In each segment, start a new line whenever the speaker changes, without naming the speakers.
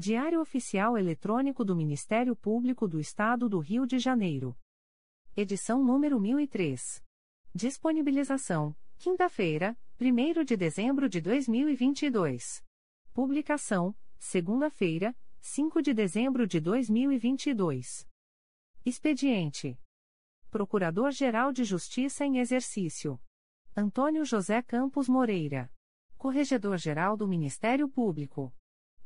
Diário Oficial Eletrônico do Ministério Público do Estado do Rio de Janeiro. Edição número 1003. Disponibilização: quinta-feira, 1 de dezembro de 2022. Publicação: segunda-feira, 5 de dezembro de 2022. Expediente: Procurador-Geral de Justiça em Exercício Antônio José Campos Moreira. Corregedor-Geral do Ministério Público.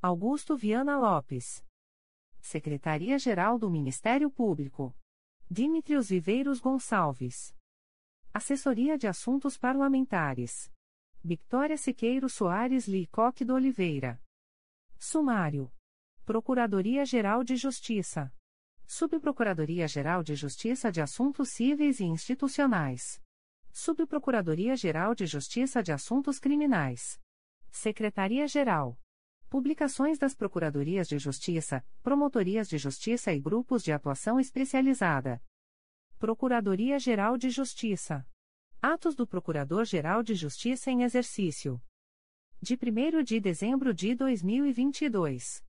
Augusto Viana Lopes. Secretaria-Geral do Ministério Público. Dimitrios Viveiros Gonçalves. Assessoria de Assuntos Parlamentares. Victoria Siqueiro Soares Licoque do Oliveira. Sumário. Procuradoria-Geral de Justiça. Subprocuradoria-Geral de Justiça de Assuntos Cíveis e Institucionais. Subprocuradoria-Geral de Justiça de Assuntos Criminais. Secretaria-Geral. Publicações das Procuradorias de Justiça, Promotorias de Justiça e Grupos de Atuação Especializada. Procuradoria-Geral de Justiça. Atos do Procurador-Geral de Justiça em Exercício. De 1 de dezembro de 2022.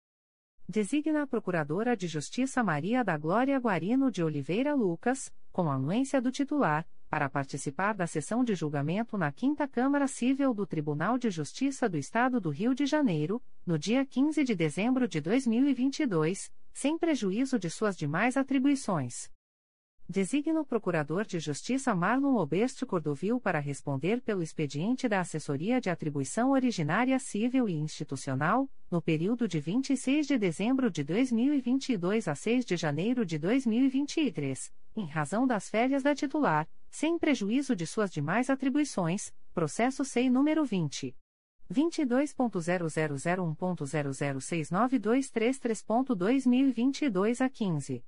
Designa a Procuradora de Justiça Maria da Glória Guarino de Oliveira Lucas, com anuência do titular, para participar da sessão de julgamento na 5 Câmara Civil do Tribunal de Justiça do Estado do Rio de Janeiro, no dia 15 de dezembro de 2022, sem prejuízo de suas demais atribuições. Designa o Procurador de Justiça Marlon Oberste Cordovil para responder pelo expediente da Assessoria de Atribuição Originária Civil e Institucional, no período de 26 de dezembro de 2022 a 6 de janeiro de 2023, em razão das férias da titular, sem prejuízo de suas demais atribuições, processo SEI número 20. 22.0001.0069233.2022 a 15.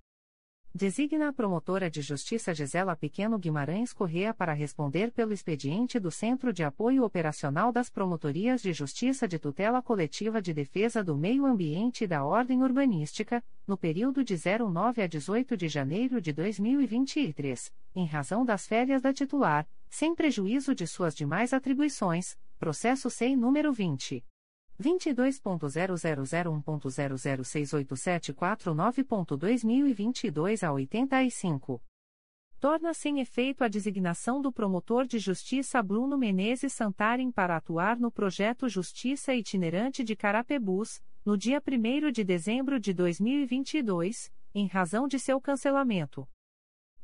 Designa a promotora de justiça Gisela Pequeno Guimarães Correa para responder pelo expediente do Centro de Apoio Operacional das Promotorias de Justiça de Tutela Coletiva de Defesa do Meio Ambiente e da Ordem Urbanística, no período de 09 a 18 de janeiro de 2023, em razão das férias da titular, sem prejuízo de suas demais atribuições, processo SEI número 20. 22.0001.0068749.2022 a 85. Torna-se em efeito a designação do promotor de justiça Bruno Menezes Santarem para atuar no projeto Justiça Itinerante de Carapebus, no dia 1 de dezembro de 2022, em razão de seu cancelamento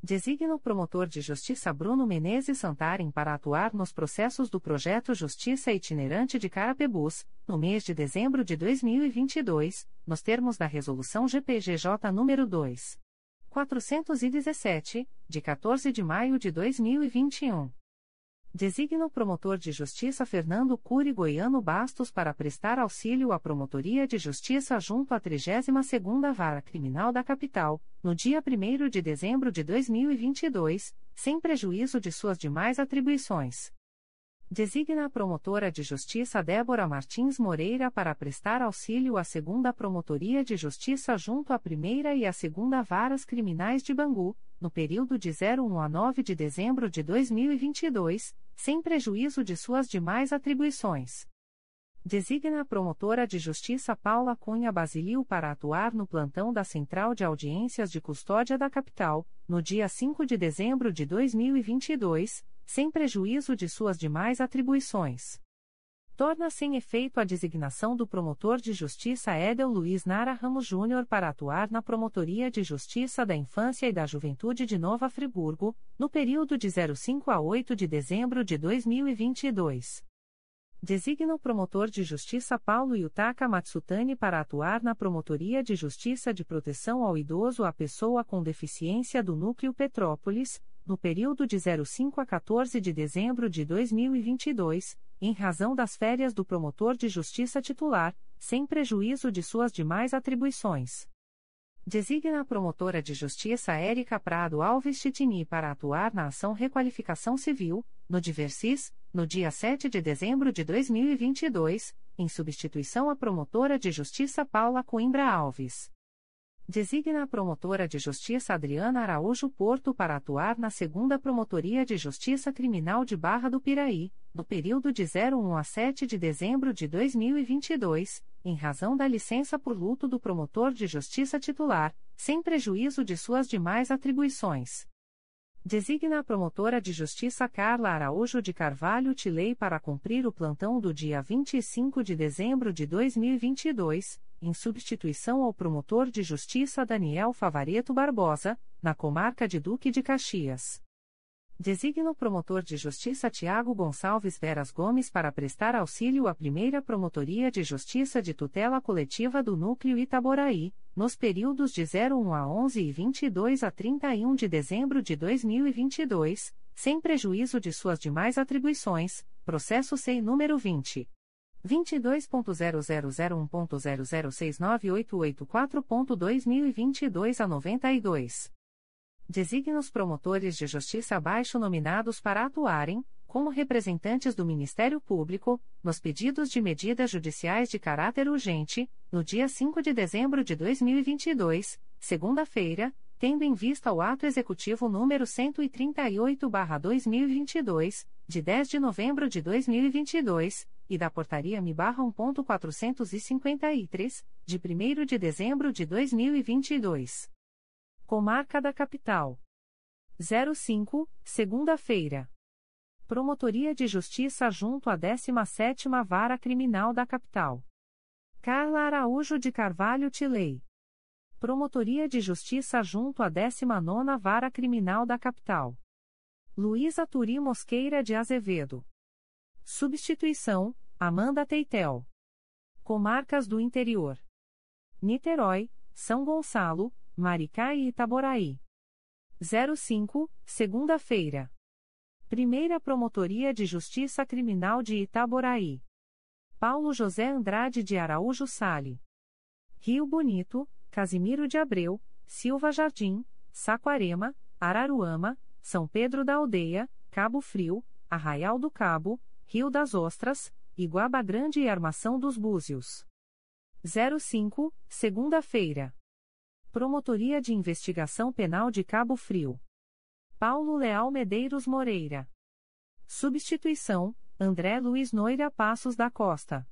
designa o promotor de justiça Bruno Menezes Santarem para atuar nos processos do projeto Justiça Itinerante de Carapebus, no mês de dezembro de 2022, nos termos da Resolução GPGJ nº 2. 417, de 14 de maio de 2021. Designa o promotor de justiça Fernando Cury Goiano Bastos para prestar auxílio à Promotoria de Justiça junto à 32ª Vara Criminal da Capital, no dia 1 de dezembro de 2022, sem prejuízo de suas demais atribuições. Designa a promotora de justiça Débora Martins Moreira para prestar auxílio à segunda Promotoria de Justiça junto à primeira e à segunda Varas Criminais de Bangu, no período de 01 a 9 de dezembro de 2022, sem prejuízo de suas demais atribuições. Designa a promotora de justiça Paula Cunha Basilio para atuar no plantão da Central de Audiências de Custódia da Capital, no dia 5 de dezembro de 2022 sem prejuízo de suas demais atribuições. Torna sem efeito a designação do promotor de justiça Edel Luiz Nara Ramos Júnior para atuar na Promotoria de Justiça da Infância e da Juventude de Nova Friburgo, no período de 05 a 8 de dezembro de 2022. Designa o promotor de justiça Paulo Yutaka Matsutani para atuar na Promotoria de Justiça de Proteção ao Idoso à Pessoa com Deficiência do Núcleo Petrópolis, no período de 05 a 14 de dezembro de 2022, em razão das férias do promotor de justiça titular, sem prejuízo de suas demais atribuições. Designa a promotora de justiça Érica Prado Alves Chitini para atuar na ação Requalificação Civil, no Diversis, no dia 7 de dezembro de 2022, em substituição à promotora de justiça Paula Coimbra Alves. Designa a promotora de justiça Adriana Araújo Porto para atuar na segunda Promotoria de Justiça Criminal de Barra do Piraí, no período de 01 a 7 de dezembro de 2022, em razão da licença por luto do promotor de justiça titular, sem prejuízo de suas demais atribuições. Designa a promotora de justiça Carla Araújo de Carvalho Tilei para cumprir o plantão do dia 25 de dezembro de 2022 em substituição ao promotor de justiça Daniel Favareto Barbosa, na comarca de Duque de Caxias. Designa o promotor de justiça Tiago Gonçalves Veras Gomes para prestar auxílio à primeira Promotoria de Justiça de Tutela Coletiva do Núcleo Itaboraí, nos períodos de 01 a 11 e 22 a 31 de dezembro de 2022, sem prejuízo de suas demais atribuições, processo SEI número 20. 22.0001.0069884.2022 a 92. Designa os promotores de justiça abaixo nominados para atuarem, como representantes do Ministério Público, nos pedidos de medidas judiciais de caráter urgente, no dia 5 de dezembro de 2022, segunda-feira, tendo em vista o ato executivo número 138/2022, de 10 de novembro de 2022 e da Portaria MI/1.453, de 1 de dezembro de 2022. Comarca da Capital. 05, segunda-feira. Promotoria de Justiça junto à 17ª Vara Criminal da Capital. Carla Araújo de Carvalho Tilei. Promotoria de Justiça junto à 19ª Vara Criminal da Capital. Luísa Turi Mosqueira de Azevedo. Substituição, Amanda Teitel. Comarcas do Interior. Niterói, São Gonçalo, Maricá e Itaboraí. 05, segunda-feira. Primeira Promotoria de Justiça Criminal de Itaboraí. Paulo José Andrade de Araújo Sale. Rio Bonito, Casimiro de Abreu, Silva Jardim, Saquarema, Araruama, São Pedro da Aldeia, Cabo Frio, Arraial do Cabo, Rio das Ostras, Iguaba Grande e Armação dos Búzios. 05, segunda-feira. Promotoria de Investigação Penal de Cabo Frio. Paulo Leal Medeiros Moreira. Substituição: André Luiz Noira Passos da Costa.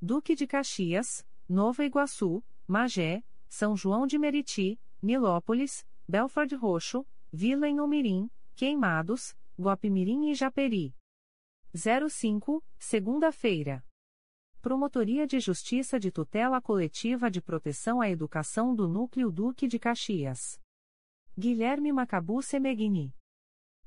Duque de Caxias, Nova Iguaçu, Magé, São João de Meriti, Nilópolis, Belford Roxo, Vila em Umirim, Queimados, Guapimirim e Japeri. 05, segunda-feira. Promotoria de Justiça de Tutela Coletiva de Proteção à Educação do Núcleo Duque de Caxias. Guilherme Macabu Semegini.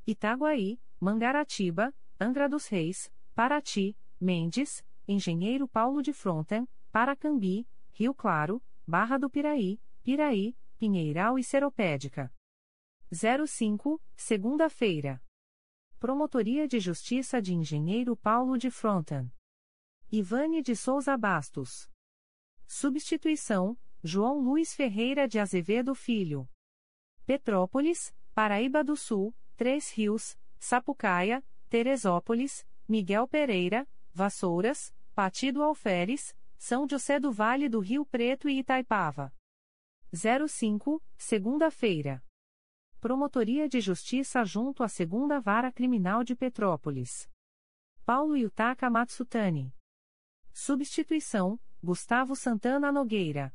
Itaguaí, Mangaratiba, Angra dos Reis, Paraty, Mendes, Engenheiro Paulo de Fronten, Paracambi, Rio Claro, Barra do Piraí, Piraí, Pinheiral e Seropédica. 05, segunda-feira. Promotoria de Justiça de Engenheiro Paulo de Fronten. Ivane de Souza Bastos. Substituição: João Luiz Ferreira de Azevedo Filho. Petrópolis, Paraíba do Sul, Três Rios, Sapucaia, Teresópolis, Miguel Pereira, Vassouras, Partido Alferes, São José do Vale do Rio Preto e Itaipava. 05, segunda-feira. Promotoria de Justiça junto à Segunda Vara Criminal de Petrópolis. Paulo Yutaka Matsutani. Substituição, Gustavo Santana Nogueira.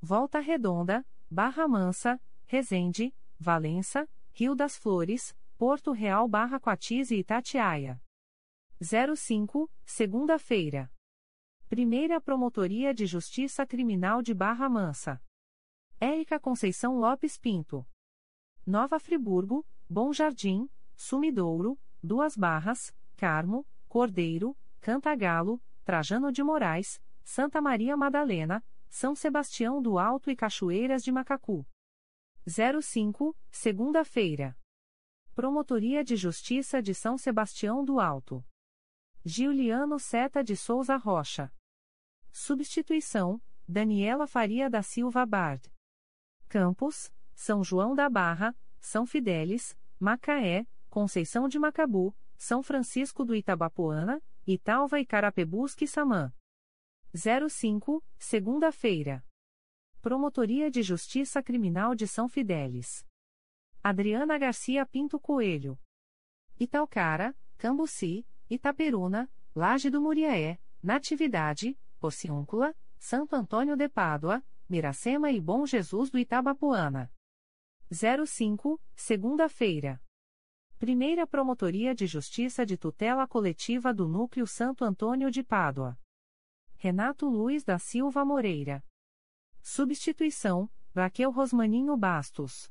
Volta Redonda, Barra Mansa, Resende, Valença, Rio das Flores, Porto Real Barra Coatis e Itatiaia. 05, segunda-feira. Primeira Promotoria de Justiça Criminal de Barra Mansa. Érica Conceição Lopes Pinto. Nova Friburgo, Bom Jardim, Sumidouro, Duas Barras, Carmo, Cordeiro, Cantagalo, Trajano de Moraes, Santa Maria Madalena, São Sebastião do Alto e Cachoeiras de Macacu. 05, segunda-feira. Promotoria de Justiça de São Sebastião do Alto. Giuliano Seta de Souza Rocha. Substituição: Daniela Faria da Silva Bard. Campos, São João da Barra, São Fidélis, Macaé, Conceição de Macabu, São Francisco do Itabapoana, Italva e Carapebusque Samã. 05, segunda-feira. Promotoria de Justiça Criminal de São Fidélis. Adriana Garcia Pinto Coelho. Italcara, Cambuci, Itaperuna, Laje do Muriaé, Natividade, Porciúncula, Santo Antônio de Pádua, Miracema e Bom Jesus do Itabapoana. 05, segunda-feira. Primeira Promotoria de Justiça de Tutela Coletiva do Núcleo Santo Antônio de Pádua. Renato Luiz da Silva Moreira. Substituição: Raquel Rosmaninho Bastos.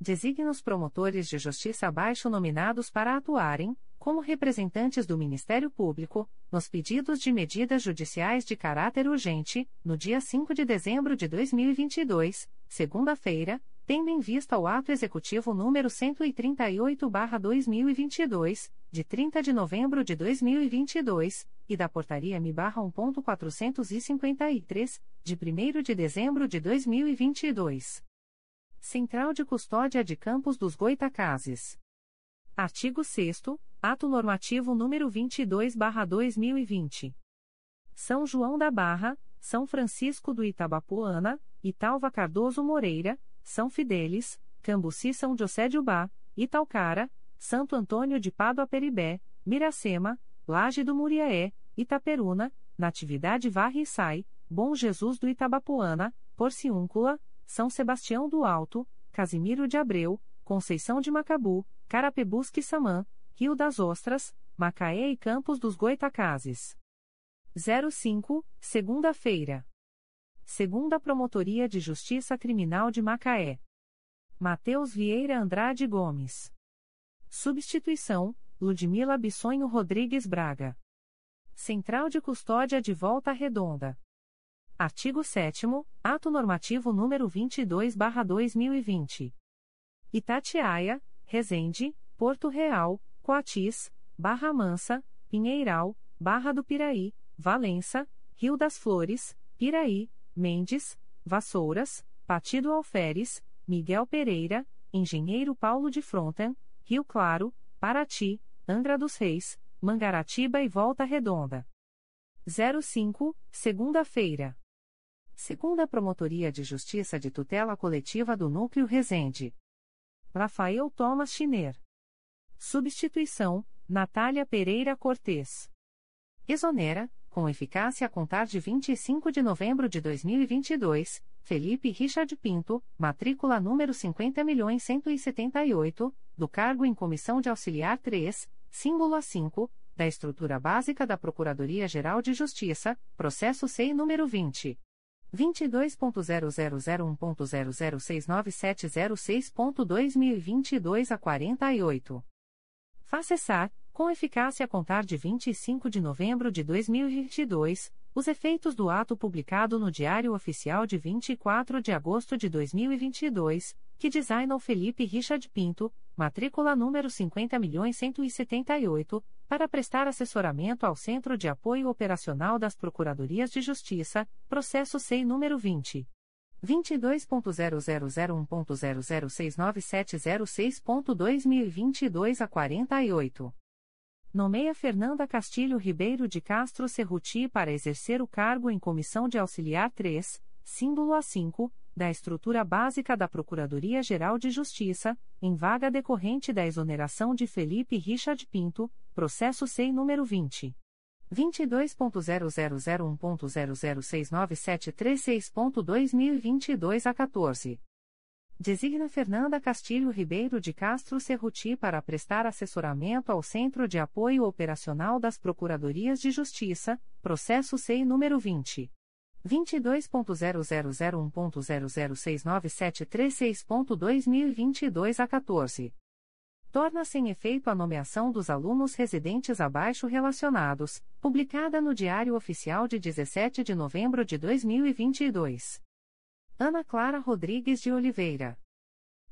Designa os promotores de justiça abaixo nominados para atuarem, como representantes do Ministério Público, nos pedidos de medidas judiciais de caráter urgente, no dia 5 de dezembro de 2022, segunda-feira, tendo em vista o ato executivo número 138/2022, de 30 de novembro de 2022, e da portaria MI/1.453, de 1 de dezembro de 2022. Central de Custódia de Campos dos Goitacazes. Artigo 6 Ato Normativo número 22/2020. São João da Barra, São Francisco do Itabapoana, Italva Cardoso Moreira, São Fidélis, Cambuci São José de Ubá, Italcara, Santo Antônio de Pádua Peribé, Miracema, Laje do Muriaé, Itaperuna, Natividade Varre e Sai, Bom Jesus do Itabapoana, Porciúncula, São Sebastião do Alto, Casimiro de Abreu, Conceição de Macabu, Carapebusque Samã, Rio das Ostras, Macaé e Campos dos Goitacazes. 05, segunda-feira. Segunda Promotoria de Justiça Criminal de Macaé. Mateus Vieira Andrade Gomes. Substituição: Ludmila Bissonho Rodrigues Braga. Central de Custódia de Volta Redonda. Artigo 7 Ato Normativo número 22/2020. Itatiaia, Resende, Porto Real, Coatis, Barra Mansa, Pinheiral, Barra do Piraí, Valença, Rio das Flores, Piraí, Mendes, Vassouras, Partido Alferes, Miguel Pereira, Engenheiro Paulo de Fronten, Rio Claro, Paraty, Angra dos Reis, Mangaratiba e Volta Redonda. 05, segunda-feira. Segunda Promotoria de Justiça de Tutela Coletiva do Núcleo Resende. Rafael Thomas Schiner. Substituição: Natália Pereira Cortes. Exonera, com eficácia a contar de 25 de novembro de 2022, Felipe Richard Pinto, matrícula número 50.178, do cargo em Comissão de Auxiliar 3, símbolo A5, da Estrutura Básica da Procuradoria-Geral de Justiça, processo SEI número 20. 22.0001.0069706.2022 a 48. Faça com eficácia a contar de 25 de novembro de 2022, os efeitos do ato publicado no Diário Oficial de 24 de agosto de 2022, que designa o Felipe Richard Pinto, matrícula número 50.178, para prestar assessoramento ao Centro de Apoio Operacional das Procuradorias de Justiça, processo SEI número 20. 22.0001.0069706.2022 a 48. Nomeia Fernanda Castilho Ribeiro de Castro Cerruti para exercer o cargo em Comissão de Auxiliar 3, símbolo A5, da estrutura básica da Procuradoria-Geral de Justiça, em vaga decorrente da exoneração de Felipe Richard Pinto, processo SEI número 20. 22.0001.0069736.2022 a 14. Designa Fernanda Castilho Ribeiro de Castro Cerruti para prestar assessoramento ao Centro de Apoio Operacional das Procuradorias de Justiça, processo SEI número 20. 22.0001.0069736.2022 a 14. Torna-se em efeito a nomeação dos alunos residentes abaixo relacionados, publicada no Diário Oficial de 17 de novembro de 2022. Ana Clara Rodrigues de Oliveira.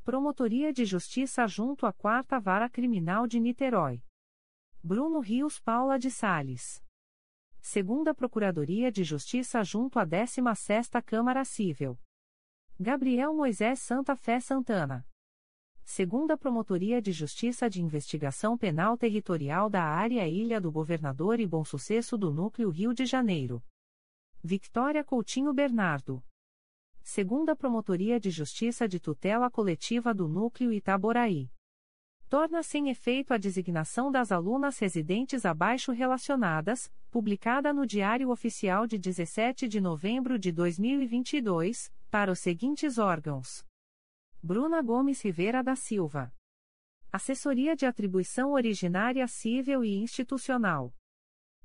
Promotoria de Justiça junto à Quarta Vara Criminal de Niterói. Bruno Rios Paula de Sales. Segunda Procuradoria de Justiça junto à 16ª Câmara Civil. Gabriel Moisés Santa Fé Santana. Segunda Promotoria de Justiça de Investigação Penal Territorial da Área Ilha do Governador e Bom Sucesso do Núcleo Rio de Janeiro. Victória Coutinho Bernardo segunda Promotoria de Justiça de Tutela Coletiva do Núcleo Itaboraí. Torna-se em efeito a designação das alunas residentes abaixo relacionadas, publicada no Diário Oficial de 17 de novembro de 2022, para os seguintes órgãos: Bruna Gomes Rivera da Silva. Assessoria de Atribuição Originária Civil e Institucional.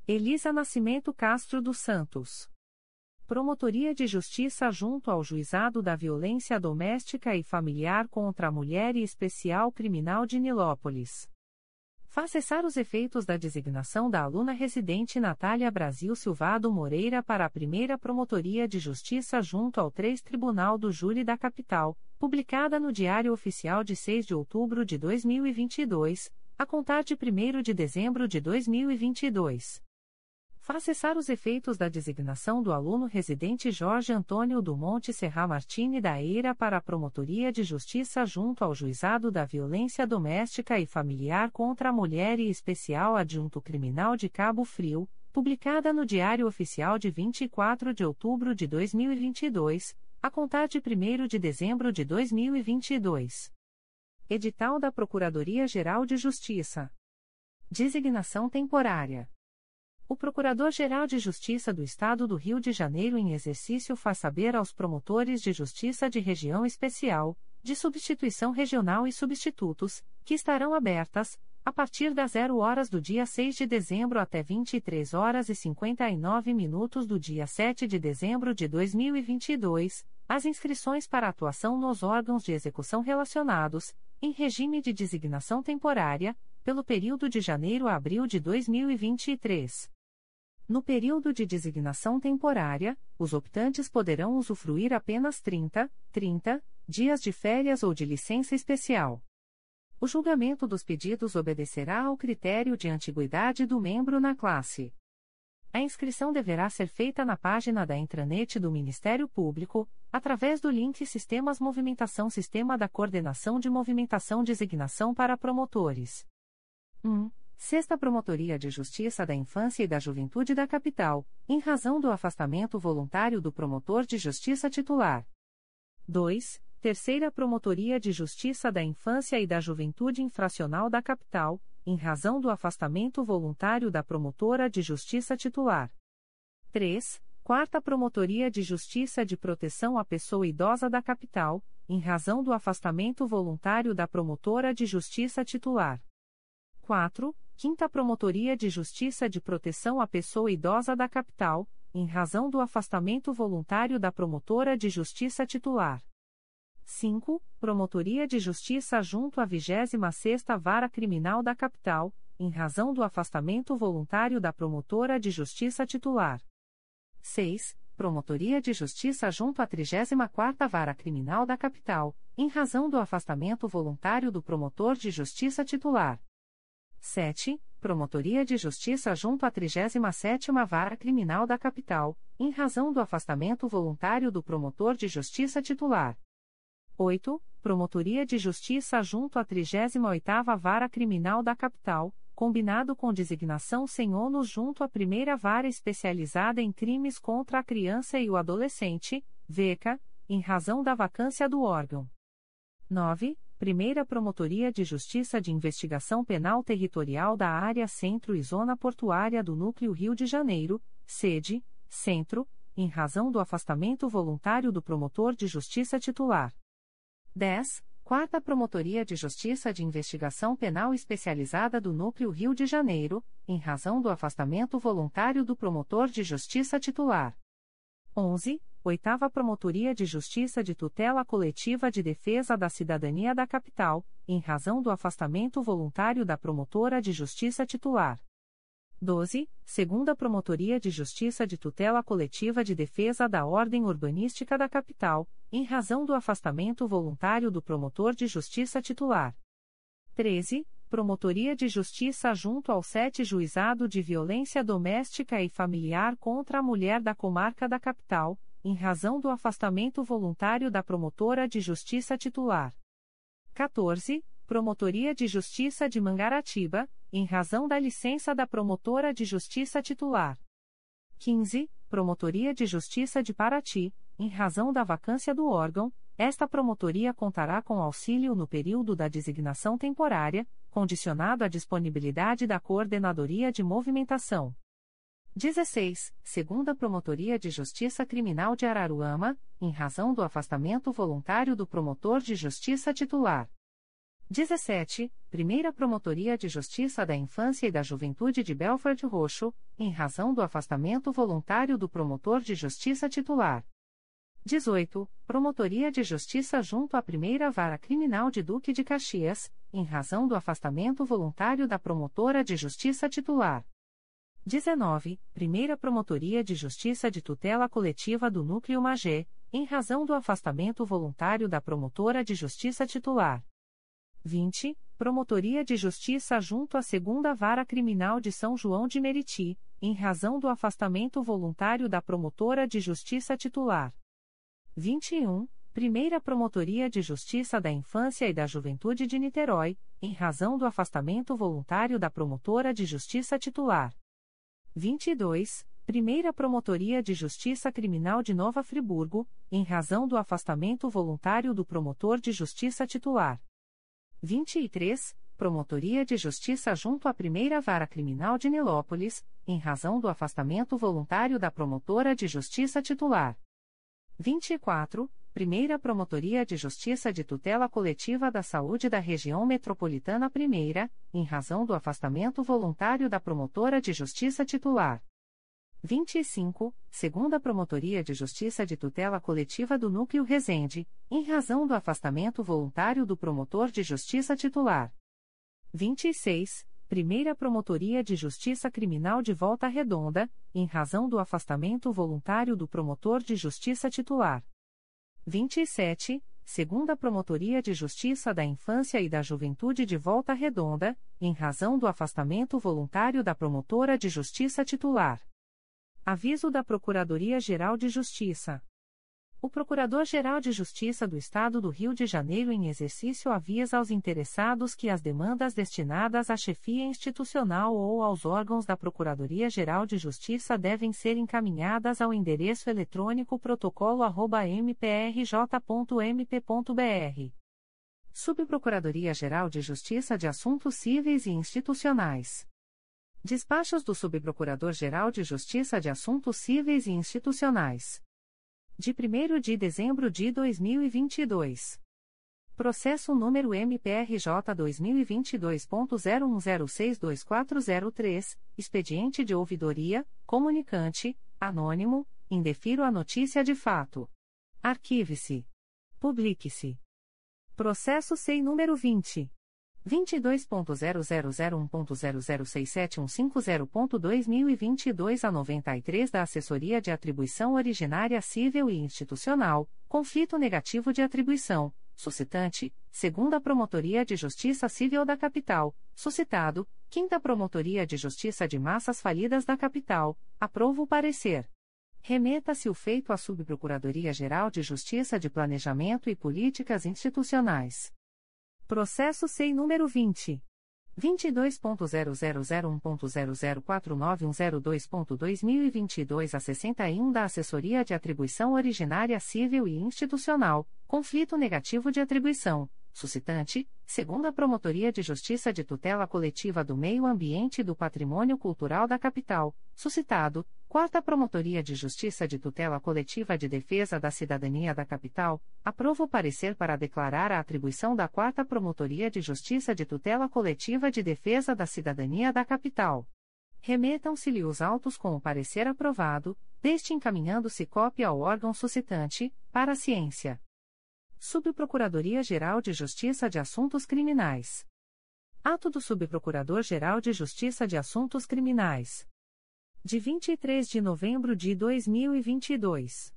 Elisa Nascimento Castro dos Santos. Promotoria de Justiça junto ao Juizado da Violência Doméstica e Familiar contra a Mulher e Especial Criminal de Nilópolis. Faz cessar os efeitos da designação da aluna residente Natália Brasil Silvado Moreira para a primeira Promotoria de Justiça junto ao 3 Tribunal do Júri da Capital, publicada no Diário Oficial de 6 de outubro de 2022, a contar de 1 de dezembro de 2022 faz cessar os efeitos da designação do aluno residente Jorge Antônio do Monte Serra Martini da Eira para a Promotoria de Justiça junto ao Juizado da Violência Doméstica e Familiar contra a Mulher e Especial Adjunto Criminal de Cabo Frio, publicada no Diário Oficial de 24 de outubro de 2022, a contar de 1 de dezembro de 2022. Edital da Procuradoria-Geral de Justiça. Designação temporária. O Procurador-Geral de Justiça do Estado do Rio de Janeiro em exercício faz saber aos promotores de justiça de região especial, de substituição regional e substitutos, que estarão abertas, a partir das 0 horas do dia 6 de dezembro até 23 horas e 59 minutos do dia 7 de dezembro de 2022, as inscrições para atuação nos órgãos de execução relacionados, em regime de designação temporária, pelo período de janeiro a abril de 2023. No período de designação temporária, os optantes poderão usufruir apenas 30, 30 dias de férias ou de licença especial. O julgamento dos pedidos obedecerá ao critério de antiguidade do membro na classe. A inscrição deverá ser feita na página da intranet do Ministério Público, através do link Sistemas Movimentação Sistema da Coordenação de Movimentação Designação para Promotores. 1. Sexta Promotoria de Justiça da Infância e da Juventude da Capital, em razão do afastamento voluntário do promotor de justiça titular. 2. Terceira Promotoria de Justiça da Infância e da Juventude Infracional da Capital, em razão do afastamento voluntário da promotora de justiça titular. 3. Quarta Promotoria de Justiça de Proteção à Pessoa Idosa da Capital, em razão do afastamento voluntário da promotora de justiça titular. 4. Quinta Promotoria de Justiça de Proteção à Pessoa Idosa da Capital, em razão do afastamento voluntário da promotora de justiça titular. 5. Promotoria de Justiça junto à 26ª Vara Criminal da Capital, em razão do afastamento voluntário da promotora de justiça titular. 6. Promotoria de Justiça junto à 34ª Vara Criminal da Capital, em razão do afastamento voluntário do promotor de justiça titular. 7. Promotoria de Justiça junto à 37ª Vara Criminal da Capital, em razão do afastamento voluntário do promotor de justiça titular. 8. Promotoria de Justiça junto à 38ª Vara Criminal da Capital, combinado com designação sem ônus junto à primeira vara especializada em crimes contra a criança e o adolescente, VECA, em razão da vacância do órgão. 9. Primeira Promotoria de Justiça de Investigação Penal Territorial da Área Centro e Zona Portuária do Núcleo Rio de Janeiro, sede, Centro, em razão do afastamento voluntário do promotor de justiça titular. 10. Quarta Promotoria de Justiça de Investigação Penal Especializada do Núcleo Rio de Janeiro, em razão do afastamento voluntário do promotor de justiça titular. 11. Oitava Promotoria de Justiça de Tutela Coletiva de Defesa da Cidadania da Capital, em razão do afastamento voluntário da promotora de justiça titular. 12. Segunda Promotoria de Justiça de Tutela Coletiva de Defesa da Ordem Urbanística da Capital, em razão do afastamento voluntário do promotor de justiça titular. 13. Promotoria de Justiça junto ao 7 Juizado de Violência Doméstica e Familiar contra a Mulher da Comarca da Capital, em razão do afastamento voluntário da promotora de justiça titular. 14. Promotoria de Justiça de Mangaratiba, em razão da licença da promotora de justiça titular. 15. Promotoria de Justiça de Paraty, em razão da vacância do órgão, esta promotoria contará com auxílio no período da designação temporária, condicionado à disponibilidade da Coordenadoria de Movimentação. 16. Segunda Promotoria de Justiça Criminal de Araruama, em razão do afastamento voluntário do promotor de justiça titular. 17. Primeira Promotoria de Justiça da Infância e da Juventude de Belford Roxo, em razão do afastamento voluntário do promotor de justiça titular. 18. Promotoria de Justiça junto à Primeira Vara Criminal de Duque de Caxias, em razão do afastamento voluntário da promotora de justiça titular. 19. Primeira Promotoria de Justiça de Tutela Coletiva do Núcleo Magé, em razão do afastamento voluntário da promotora de justiça titular. 20. Promotoria de Justiça junto à Segunda Vara Criminal de São João de Meriti, em razão do afastamento voluntário da promotora de justiça titular. 21. Primeira Promotoria de Justiça da Infância e da Juventude de Niterói, em razão do afastamento voluntário da promotora de justiça titular. 22. Primeira Promotoria de Justiça Criminal de Nova Friburgo, em razão do afastamento voluntário do promotor de justiça titular. 23, Promotoria de Justiça junto à Primeira Vara Criminal de Nilópolis, em razão do afastamento voluntário da promotora de justiça titular. 24, Primeira Promotoria de Justiça de Tutela Coletiva da Saúde da Região Metropolitana I, em razão do afastamento voluntário da promotora de justiça titular. 25, segunda Promotoria de Justiça de Tutela Coletiva do Núcleo Resende, em razão do afastamento voluntário do promotor de justiça titular. 26, primeira Promotoria de Justiça Criminal de Volta Redonda, em razão do afastamento voluntário do promotor de justiça titular. 27, segunda Promotoria de Justiça da Infância e da Juventude de Volta Redonda, em razão do afastamento voluntário da promotora de justiça titular. Aviso da Procuradoria-Geral de Justiça. O Procurador-Geral de Justiça do Estado do Rio de Janeiro, em exercício, avisa aos interessados que as demandas destinadas à chefia institucional ou aos órgãos da Procuradoria-Geral de Justiça devem ser encaminhadas ao endereço eletrônico protocolo@mprj.mp.br. Subprocuradoria-Geral de Justiça de Assuntos Cíveis e Institucionais. Despachos do Subprocurador-Geral de Justiça de Assuntos Cíveis e Institucionais. De 1 de dezembro de 2022. Processo número MPRJ 2022.01062403, expediente de ouvidoria, comunicante, anônimo, indefiro a notícia de fato. Arquive-se. Publique-se. Processo SEI número 20. 22.0001.0067150.2022 a 93 da Assessoria de Atribuição Originária Civil e Institucional, conflito negativo de atribuição, suscitante, segunda Promotoria de Justiça Civil da Capital, suscitado, quinta Promotoria de Justiça de Massas Falidas da Capital, aprovo o parecer. Remeta-se o feito à Subprocuradoria-Geral de Justiça de Planejamento e Políticas Institucionais. Processo SEI número 20. 22.0001.0049102.2022 a 61 da Assessoria de Atribuição Originária Civil e Institucional, conflito negativo de atribuição, suscitante, segunda Promotoria de Justiça de Tutela Coletiva do Meio Ambiente e do Patrimônio Cultural da Capital, suscitado, Quarta Promotoria de Justiça de Tutela Coletiva de Defesa da Cidadania da Capital, aprova o parecer para declarar a atribuição da Quarta Promotoria de Justiça de Tutela Coletiva de Defesa da Cidadania da Capital. Remetam-se-lhe os autos com o parecer aprovado, deste encaminhando-se cópia ao órgão suscitante, para a ciência. Subprocuradoria-Geral de Justiça de Assuntos Criminais. Ato do Subprocurador-Geral de Justiça de Assuntos Criminais de 23 de novembro de 2022.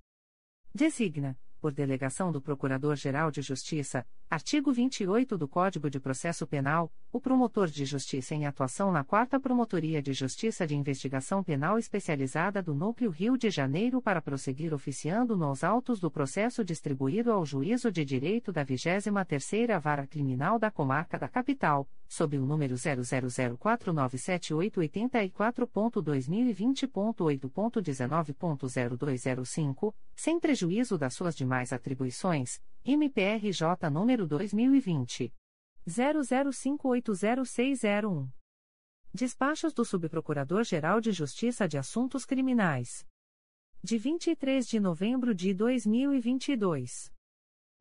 Designa, por delegação do Procurador-Geral de Justiça, artigo 28 do Código de Processo Penal, o promotor de justiça em atuação na 4 Promotoria de Justiça de Investigação Penal Especializada do Núcleo Rio de Janeiro para prosseguir oficiando nos autos do processo distribuído ao Juízo de Direito da 23ª Vara Criminal da Comarca da Capital, sob o número 000497884.2020.8.19.0205, sem prejuízo das suas demais atribuições, MPRJ número 2020 00580601. Despachos do Subprocurador-Geral de Justiça de Assuntos Criminais. De 23 de novembro de 2022.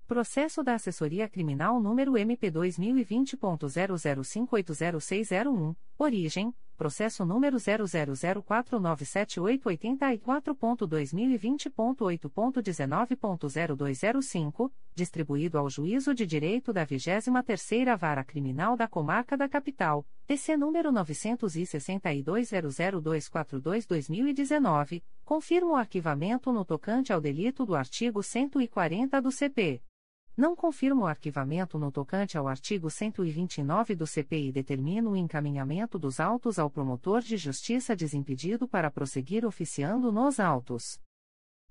Processo da Assessoria Criminal número MP2020.00580601. Origem: Processo número 0004978884.2020.8.19.0205, distribuído ao Juízo de Direito da 23ª Vara Criminal da Comarca da Capital, TC número 962.00242-2019, confirma o arquivamento no tocante ao delito do artigo 140 do CP. Não confirma o arquivamento no tocante ao artigo 129 do CPI e determina o encaminhamento dos autos ao promotor de justiça desimpedido para prosseguir oficiando nos autos.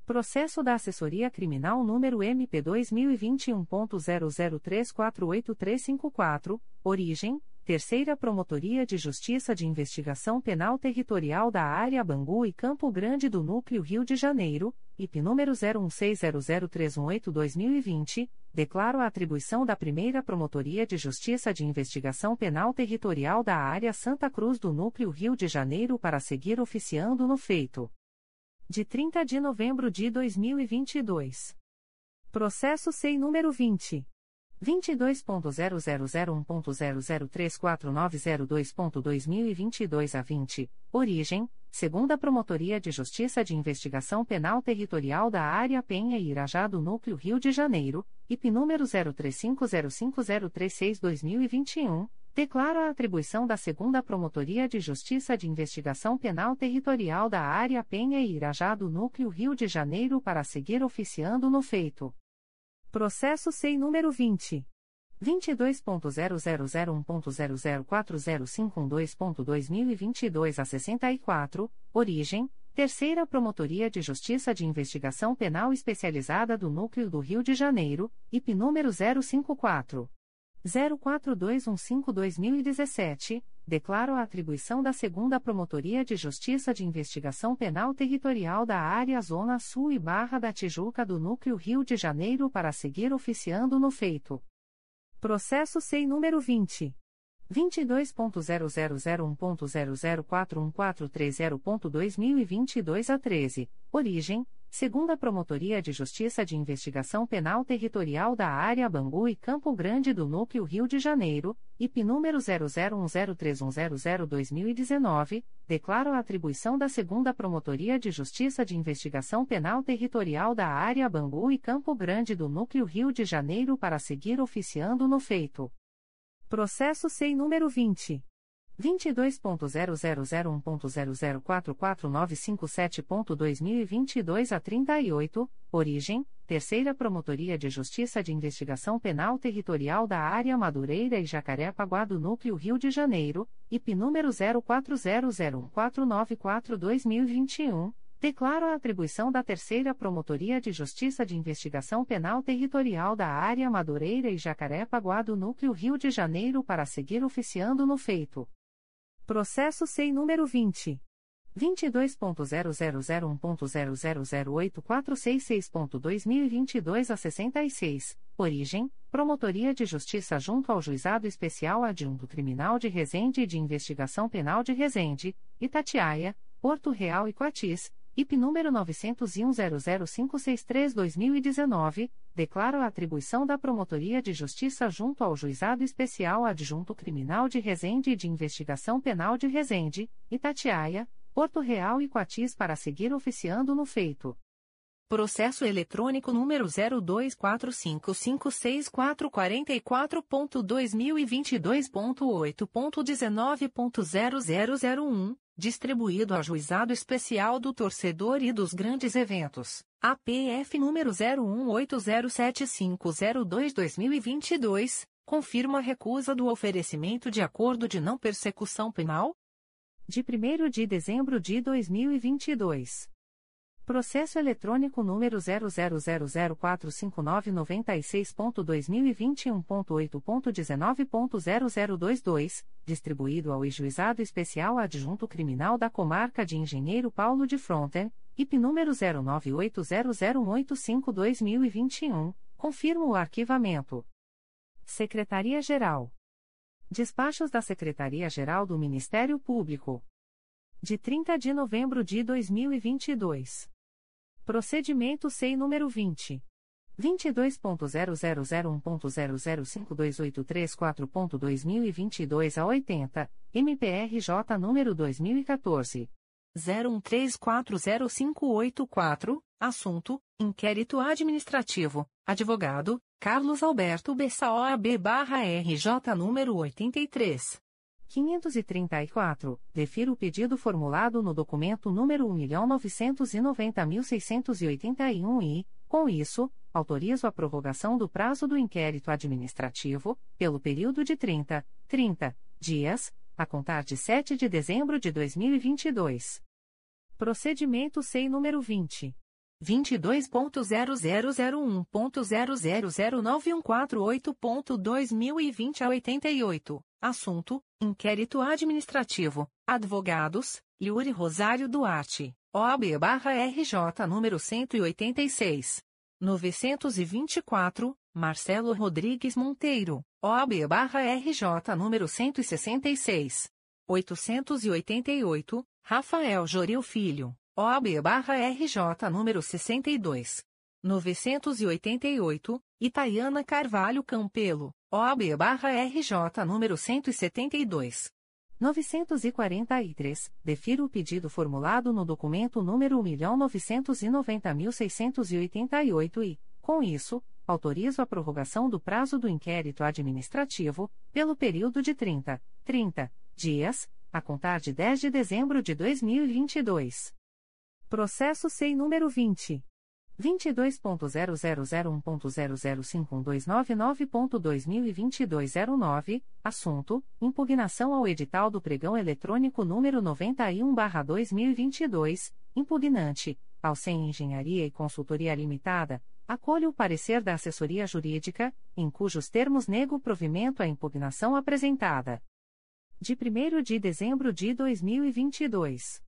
Processo da Assessoria Criminal número MP 2021.00348354, origem Terceira Promotoria de Justiça de Investigação Penal Territorial da Área Bangu e Campo Grande do Núcleo Rio de Janeiro, IP número 01600318-2020, declaro a atribuição da Primeira Promotoria de Justiça de Investigação Penal Territorial da Área Santa Cruz do Núcleo Rio de Janeiro para seguir oficiando no feito. De 30 de novembro de 2022. Processo SEI número 20. 22.0001.0034902.2022 a 20, origem, segunda Promotoria de Justiça de Investigação Penal Territorial da Área Penha e Irajá do Núcleo Rio de Janeiro, IP número 03505036-2021, declaro a atribuição da segunda Promotoria de Justiça de Investigação Penal Territorial da Área Penha e Irajá do Núcleo Rio de Janeiro para seguir oficiando no feito. Processo SEI número 20. 22.0001.0040512.2022 a 64, origem, Terceira Promotoria de Justiça de Investigação Penal Especializada do Núcleo do Rio de Janeiro, IP número 054. 042152-2017, declaro a atribuição da Segunda Promotoria de Justiça de Investigação Penal Territorial da Área Zona Sul e Barra da Tijuca do Núcleo Rio de Janeiro para seguir oficiando no feito. Processo SEI número 20. 22.0001.0041430.2022 a 13, origem, segunda Promotoria de Justiça de Investigação Penal Territorial da Área Bangu e Campo Grande do Núcleo Rio de Janeiro, IP número 00103100-2019, declaro a atribuição da segunda Promotoria de Justiça de Investigação Penal Territorial da Área Bangu e Campo Grande do Núcleo Rio de Janeiro para seguir oficiando no feito. Processo SEI número 20. 22.0001.0044957.2022 a 38, origem, Terceira Promotoria de Justiça de Investigação Penal Territorial da Área Madureira e Jacarepaguá do Núcleo Rio de Janeiro, IP número 04001494-2021, Declaro a atribuição da Terceira Promotoria de Justiça de Investigação Penal Territorial da Área Madureira e Jacaré-Paguá do Núcleo Rio de Janeiro para seguir oficiando no feito. Processo SEI número 20. 22.0001.0008466.2022 a 66, origem, Promotoria de Justiça junto ao Juizado Especial Adjunto Criminal de Resende e de Investigação Penal de Resende, Itatiaia, Porto Real e Coatis, IP número 901-00563-2019, declaro a atribuição da Promotoria de Justiça junto ao Juizado Especial Adjunto Criminal de Resende e de Investigação Penal de Resende, Itatiaia, Porto Real e Coatis para seguir oficiando no feito.
Processo eletrônico número 024556444.2022.8.19.0001, distribuído ao Juizado Especial do Torcedor e dos Grandes Eventos, APF número 01807502-2022, confirma a recusa do oferecimento de acordo de não persecução penal,
de 1 de dezembro de 2022. Processo eletrônico número 000045996.2021.8.19.0022, distribuído ao Juizado Especial Adjunto Criminal da Comarca de Engenheiro Paulo de Fronten, IP número 09800185-2021, confirma o arquivamento. Secretaria-Geral. Despachos da Secretaria-Geral do Ministério Público. De 30 de novembro de 2022. Procedimento SEI número 20. 22.0001.0052834.2022 a 80, MPRJ número 2014. 01340584, assunto: Inquérito Administrativo, Advogado, Carlos Alberto Bessaoab-RJ número 83. 534, defiro o pedido formulado no documento número 1.990.681 e, com isso, autorizo a prorrogação do prazo do inquérito administrativo, pelo período de 30, 30 dias, a contar de 7 de dezembro de 2022. Procedimento SEI número 20. 22.0001.0009148.2020 a 88, assunto, inquérito administrativo, advogados, Yuri Rosário Duarte, OAB-RJ número 186. 924, Marcelo Rodrigues Monteiro, OAB-RJ número 166. 888, Rafael Joril Filho. OAB-RJ número 62. 988, Itaiana Carvalho Campelo, OAB-RJ número 172. 943, defiro o pedido formulado no documento número 1.990.688 e, com isso, autorizo a prorrogação do prazo do inquérito administrativo, pelo período de 30, 30 dias, a contar de 10 de dezembro de 2022. Processo SEI número 20. 22.0001.0051299.2022 09, assunto: impugnação ao edital do pregão eletrônico número 91/2022, impugnante, ao Engenharia e Consultoria Limitada, acolho o parecer da assessoria jurídica, em cujos termos nego provimento à impugnação apresentada. De 1 de dezembro de 2022.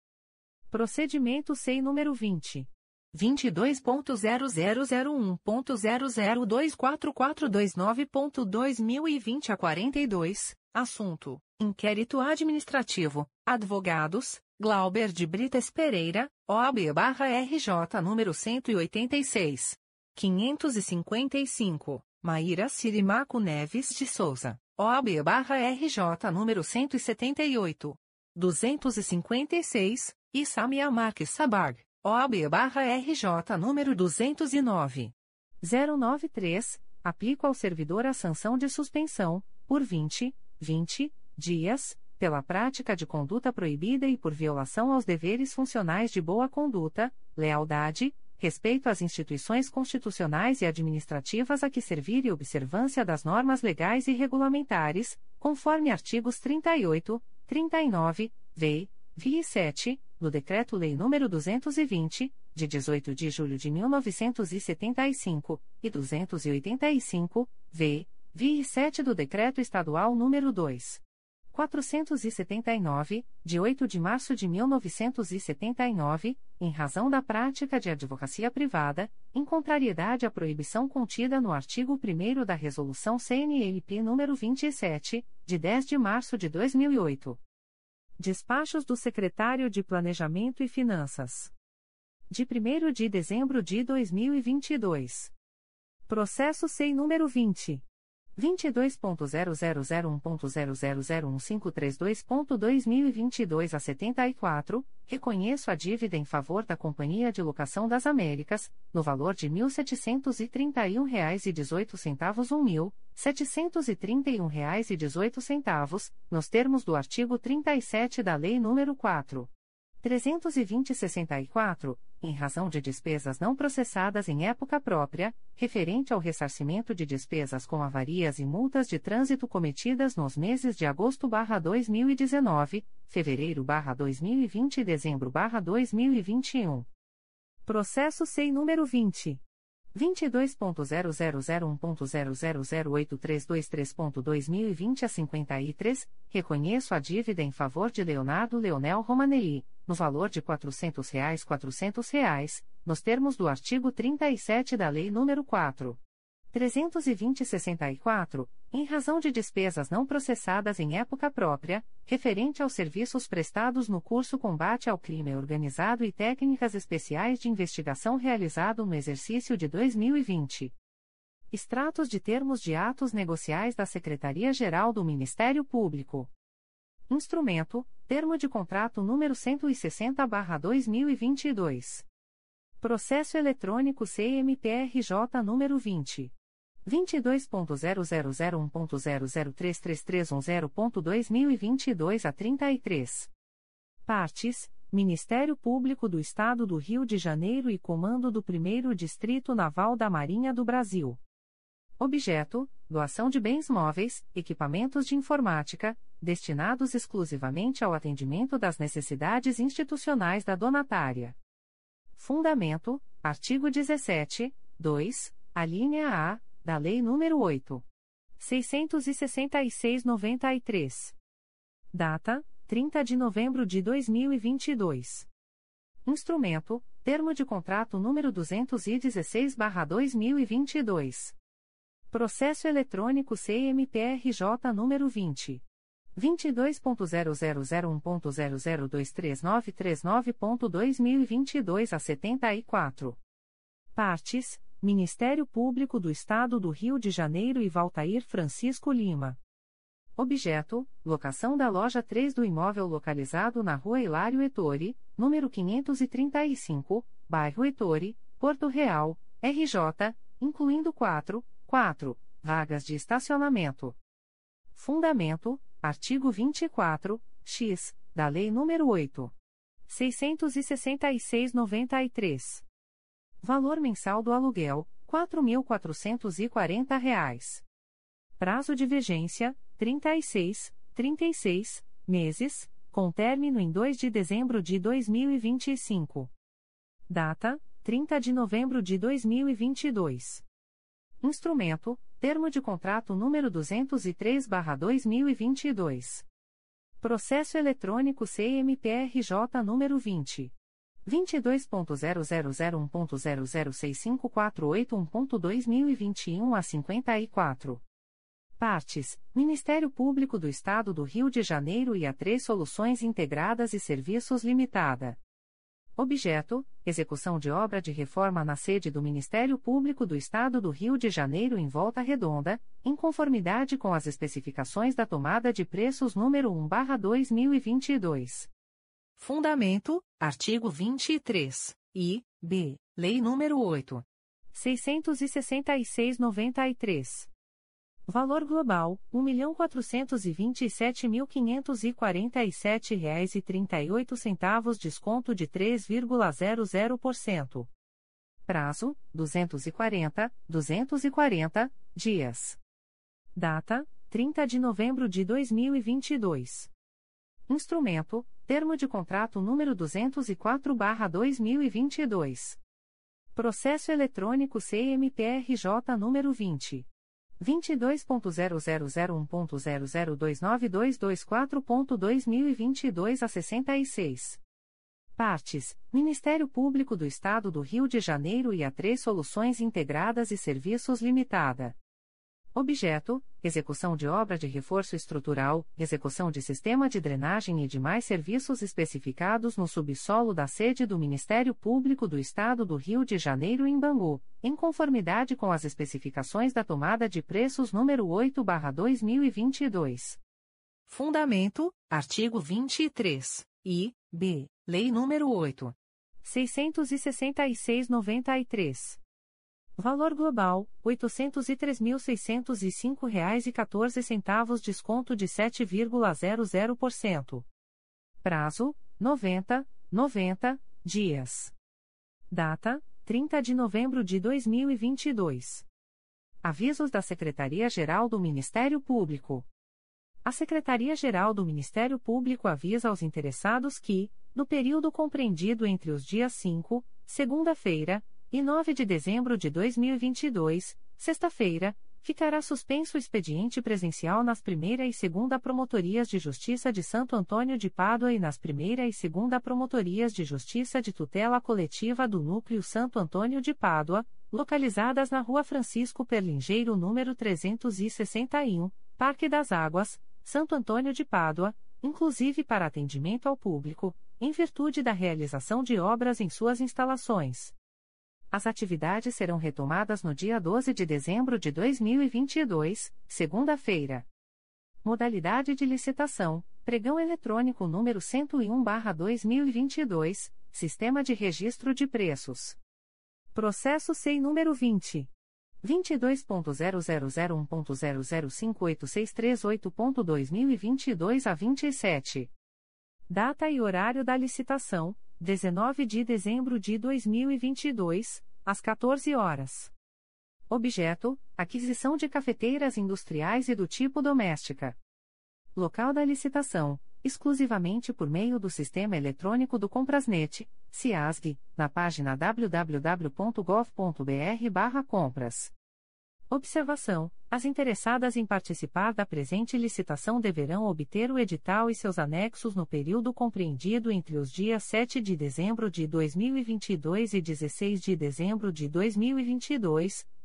Procedimento SEI número 20. 22.0001.0024429.2020 a 42, assunto: Inquérito Administrativo, Advogados, Glauber de Brites Pereira, OAB-RJ número 186. 555, Maíra Sirimaco Neves de Souza, OAB-RJ número 178. 256, Issamia Marques Sabag, OAB-RJ número 209. 093, aplico ao servidor a sanção de suspensão, por 20, 20 dias, pela prática de conduta proibida e por violação aos deveres funcionais de boa conduta, lealdade, respeito às instituições constitucionais e administrativas a que servir e observância das normas legais e regulamentares, conforme artigos 38, 39, v, vi 7, do Decreto-Lei nº 220, de 18 de julho de 1975, e 285, v. Vi 7 do Decreto Estadual nº 2. 479, de 8 de março de 1979, em razão da prática de advocacia privada, em contrariedade à proibição contida no artigo 1 da Resolução CNLP nº 27, de 10 de março de 2008. Despachos do Secretário de Planejamento e Finanças. De 1 de dezembro de 2022. Processo SEI número 20. 22.0001.0001532.2022 a 74, reconheço a dívida em favor da Companhia de Locação das Américas, no valor de R$ 1.731,18 1 R$ 731,18, nos termos do artigo 37 da Lei nº 4. 320-64, em razão de despesas não processadas em época própria, referente ao ressarcimento de despesas com avarias e multas de trânsito cometidas nos meses de agosto/2019, fevereiro/2020 e dezembro/2021. Processo SEI número 20 22.0001.0008323.2020 a 53, reconheço a dívida em favor de Leonardo Leonel Romanelli, no valor de 400 reais, 400 reais, nos termos do artigo 37 da Lei nº 4. 320-64, em razão de despesas não processadas em época própria, referente aos serviços prestados no curso Combate ao Crime Organizado e Técnicas Especiais de Investigação realizado no exercício de 2020. Extratos de termos de atos negociais da Secretaria-Geral do Ministério Público. Instrumento: Termo de contrato número 160/2022. Processo eletrônico CMPRJ número 20 22.0001.0033310.2022 a 33. Partes: Ministério Público do Estado do Rio de Janeiro e Comando do 1 Distrito Naval da Marinha do Brasil. Objeto: doação de bens móveis, equipamentos de informática, destinados exclusivamente ao atendimento das necessidades institucionais da donatária. Fundamento: artigo 17, 2, a linha A da Lei nº 8. 666-93. Data: 30 de novembro de 2022. Instrumento: Termo de contrato número 216/2022. Processo eletrônico CMPRJ número 20 22.0001.0023939.2022 a 74. Partes: Ministério Público do Estado do Rio de Janeiro e Valtair Francisco Lima. Objeto: locação da loja 3 do imóvel localizado na Rua Hilário Ettore, número 535, bairro Ettore, Porto Real, RJ, incluindo 4, 4 vagas de estacionamento. Fundamento: artigo 24, x, da Lei nº 8. 666/93. Valor mensal do aluguel: R$ 4.440. Prazo de vigência: 36, 36 meses, com término em 2 de dezembro de 2025. Data: 30 de novembro de 2022. Instrumento: Termo de contrato número 203/2022. Processo eletrônico CMPRJ número 20 22.0001.0065481.2021 a 54. Partes: Ministério Público do Estado do Rio de Janeiro e a Três Soluções Integradas e Serviços Limitada. Objeto: execução de obra de reforma na sede do Ministério Público do Estado do Rio de Janeiro em Volta Redonda, em conformidade com as especificações da tomada de preços número 1/2022.
Fundamento: artigo 23 e b, Lei nº 8.
666/93. Valor global: R$ 1.427.547,38 desconto de 3,00%. Prazo: 240, 240 dias. Data: 30 de novembro de 2022. Instrumento: Termo de contrato número 204/2022. Processo eletrônico CMPRJ número 20 22.0001.0029224.2022 a 66. Partes: Ministério Público do Estado do Rio de Janeiro e a Três Soluções Integradas e Serviços Limitada. Objeto: execução de obra de reforço estrutural, execução de sistema de drenagem e demais serviços especificados no subsolo da sede do Ministério Público do Estado do Rio de Janeiro em Bangu, em conformidade com as especificações da tomada de preços número 8/2022.
Fundamento: artigo 23 e b, Lei nº 8.
666/93. Valor global: R$ 803.605,14, desconto de 7,00%. Prazo: 90, 90 dias. Data: 30 de novembro de 2022. Avisos da Secretaria-Geral do Ministério Público. A Secretaria-Geral do Ministério Público avisa aos interessados que, no período compreendido entre os dias 5, segunda-feira, e 9 de dezembro de 2022, sexta-feira, ficará suspenso o expediente presencial nas primeira e segunda Promotorias de Justiça de Santo Antônio de Pádua e nas primeira e segunda Promotorias de Justiça de Tutela Coletiva do Núcleo Santo Antônio de Pádua, localizadas na Rua Francisco Perlingeiro número 361, Parque das Águas, Santo Antônio de Pádua, inclusive para atendimento ao público, em virtude da realização de obras em suas instalações. As atividades serão retomadas no dia 12 de dezembro de 2022, segunda-feira. Modalidade de licitação: Pregão eletrônico número 101/2022, Sistema de Registro de Preços. Processo SEI número 20 22.0001.0058638.2022 a 27. Data e horário da licitação: 19 de dezembro de 2022, às 14 horas. Objeto: aquisição de cafeteiras industriais e do tipo doméstica. Local da licitação: exclusivamente por meio do sistema eletrônico do Comprasnet, CIASG, na página www.gov.br/compras. Observação: As interessadas em participar da presente licitação deverão obter o edital e seus anexos no período compreendido entre os dias 7 de dezembro de 2022 e 16 de dezembro de 2022,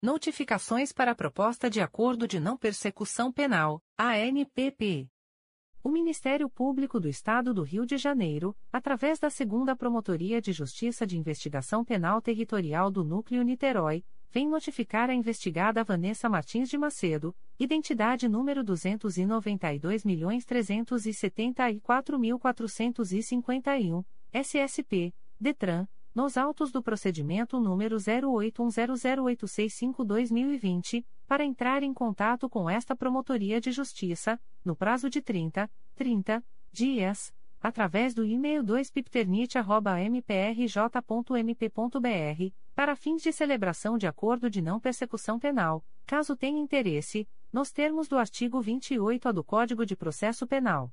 Notificações para a Proposta de Acordo de Não Persecução Penal, ANPP.
O Ministério Público do Estado do Rio de Janeiro, através da Segunda Promotoria de Justiça de Investigação Penal Territorial do Núcleo Niterói, vem notificar a investigada Vanessa Martins de Macedo, identidade número 292.374.451, SSP, DETRAN, nos autos do procedimento número 08100865-2020, para entrar em contato com esta Promotoria de Justiça, no prazo de 30, 30 dias, através do e-mail 2pipternit.mprj.mp.br, para fins de celebração de acordo de não persecução penal, caso tenha interesse, nos termos do artigo 28A do Código de Processo Penal.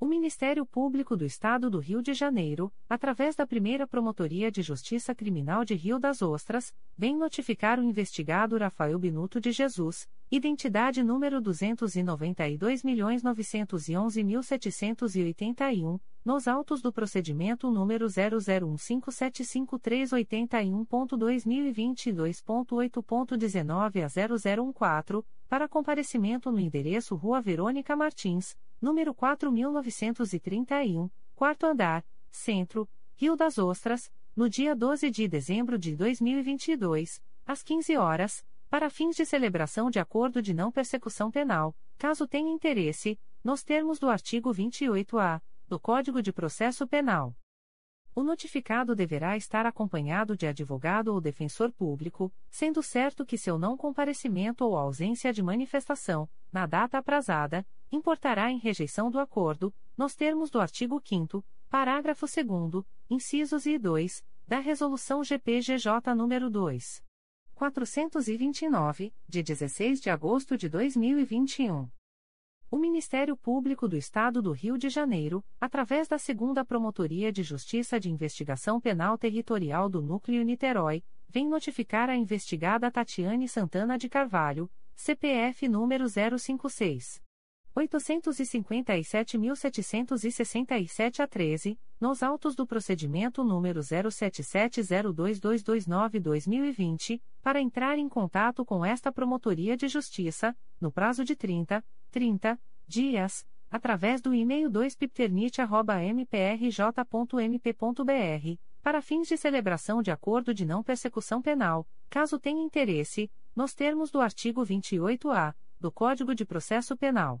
O Ministério Público do Estado do Rio de Janeiro, através da primeira Promotoria de Justiça Criminal de Rio das Ostras, vem notificar o investigado Rafael Binuto de Jesus, identidade número 292.911.781, nos autos do procedimento número 001575381.2022.8.19 a 0014, para comparecimento no endereço Rua Verônica Martins, número 4931, quarto andar, Centro, Rio das Ostras, no dia 12 de dezembro de 2022, às 15 horas, para fins de celebração de acordo de não persecução penal, caso tenha interesse, nos termos do artigo 28-A do Código de Processo Penal. O notificado deverá estar acompanhado de advogado ou defensor público, sendo certo que seu não comparecimento ou ausência de manifestação, na data aprazada, importará em rejeição do acordo, nos termos do artigo 5 parágrafo 2 incisos e 2, da Resolução GPGJ nº 2. 429, de 16 de agosto de 2021. O Ministério Público do Estado do Rio de Janeiro, através da Segunda Promotoria de Justiça de Investigação Penal Territorial do Núcleo Niterói, vem notificar a investigada Tatiane Santana de Carvalho, CPF número 056. 857.767 a 13, nos autos do procedimento número 07702229-2020, para entrar em contato com esta Promotoria de Justiça, no prazo de 30, 30 dias, através do e-mail 2pipternit.mprj.mp.br, para fins de celebração de acordo de não persecução penal, caso tenha interesse, nos termos do artigo 28-A do Código de Processo Penal.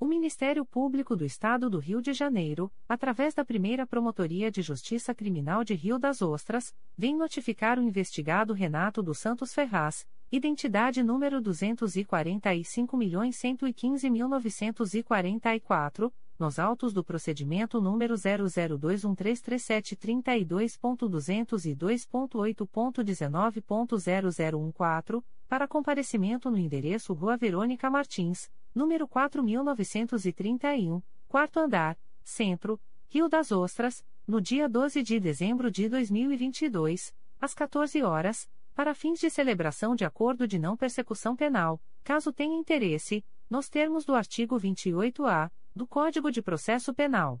O Ministério Público do Estado do Rio de Janeiro, através da primeira Promotoria de Justiça Criminal de Rio das Ostras, vem notificar o investigado Renato dos Santos Ferraz, identidade número 245.115.944, nos autos do procedimento número 002133732.202.8.19.0014, para comparecimento no endereço Rua Verônica Martins número 4931, quarto andar, Centro, Rio das Ostras, no dia 12 de dezembro de 2022, às 14 horas, para fins de celebração de acordo de não persecução penal, caso tenha interesse, nos termos do artigo 28-A do Código de Processo Penal.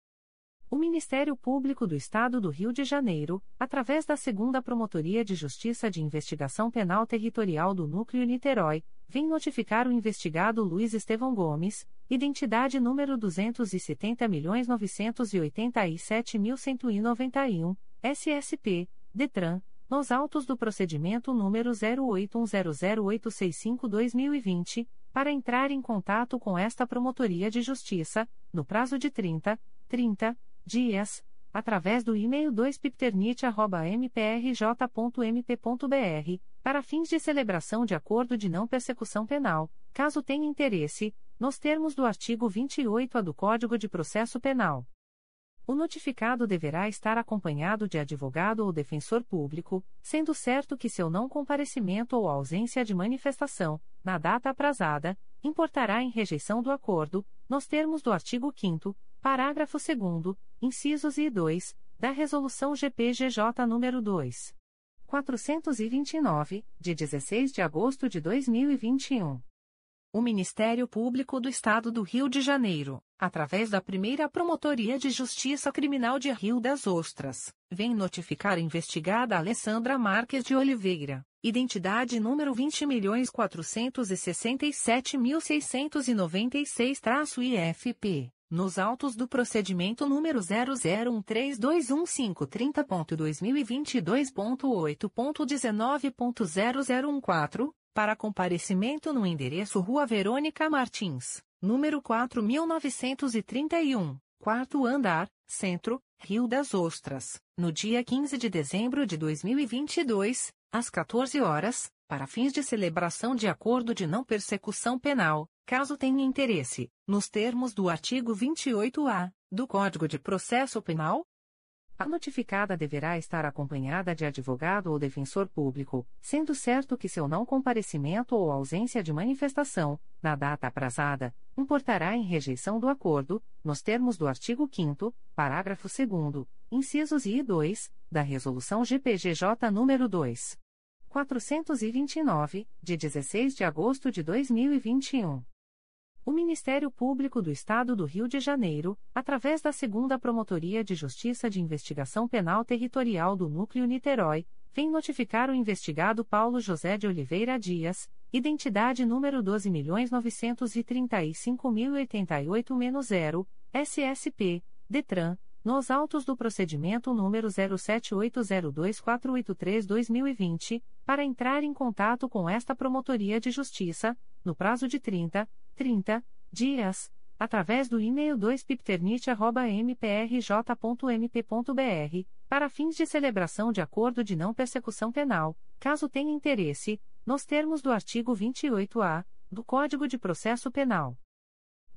O Ministério Público do Estado do Rio de Janeiro, através da Segunda Promotoria de Justiça de Investigação Penal Territorial do Núcleo Niterói, vem notificar o investigado Luiz Estevão Gomes, identidade número 270.987.191, SSP, DETRAN, nos autos do procedimento número 08100865-2020, para entrar em contato com esta Promotoria de Justiça, no prazo de 30, 30 dias, através do e-mail 2pipternit.mprj.mp.br, para fins de celebração de acordo de não persecução penal, caso tenha interesse, nos termos do artigo 28-A do Código de Processo Penal. O notificado deverá estar acompanhado de advogado ou defensor público, sendo certo que seu não comparecimento ou ausência de manifestação, na data aprazada, importará em rejeição do acordo, nos termos do artigo 5 parágrafo 2 incisos e 2, da Resolução GPGJ nº 2. 429, de 16 de agosto de 2021.
O Ministério Público do Estado do Rio de Janeiro, através da primeira Promotoria de Justiça Criminal de Rio das Ostras, vem notificar a investigada Alessandra Marques de Oliveira, identidade número 20.467.696-IFP nos autos do procedimento número 001321530.2022.8.19.0014, para comparecimento no endereço Rua Verônica Martins, número 4931, quarto andar, Centro, Rio das Ostras, no dia 15 de dezembro de 2022, às 14 horas, para fins de celebração de acordo de não persecução penal, caso tenha interesse, nos termos do artigo 28-A do Código de Processo Penal,
a notificada deverá estar acompanhada de advogado ou defensor público, sendo certo que seu não comparecimento ou ausência de manifestação, na data aprazada, importará em rejeição do acordo, nos termos do artigo 5 parágrafo 2 incisos I e 2, da Resolução GPGJ nº 2. 429, de 16 de agosto de 2021. O Ministério Público do Estado do Rio de Janeiro, através da Segunda Promotoria de Justiça de Investigação Penal Territorial do Núcleo Niterói, vem notificar o investigado Paulo José de Oliveira Dias, identidade número 12.935.088-0, SSP, DETRAN, nos autos do procedimento número 07802483-2020, para entrar em contato com esta Promotoria de Justiça, no prazo de 30, 30 dias, através do e-mail 2pipternit.mprj.mp.br, para fins de celebração de acordo de não persecução penal, caso tenha interesse, nos termos do artigo 28-A do Código de Processo Penal.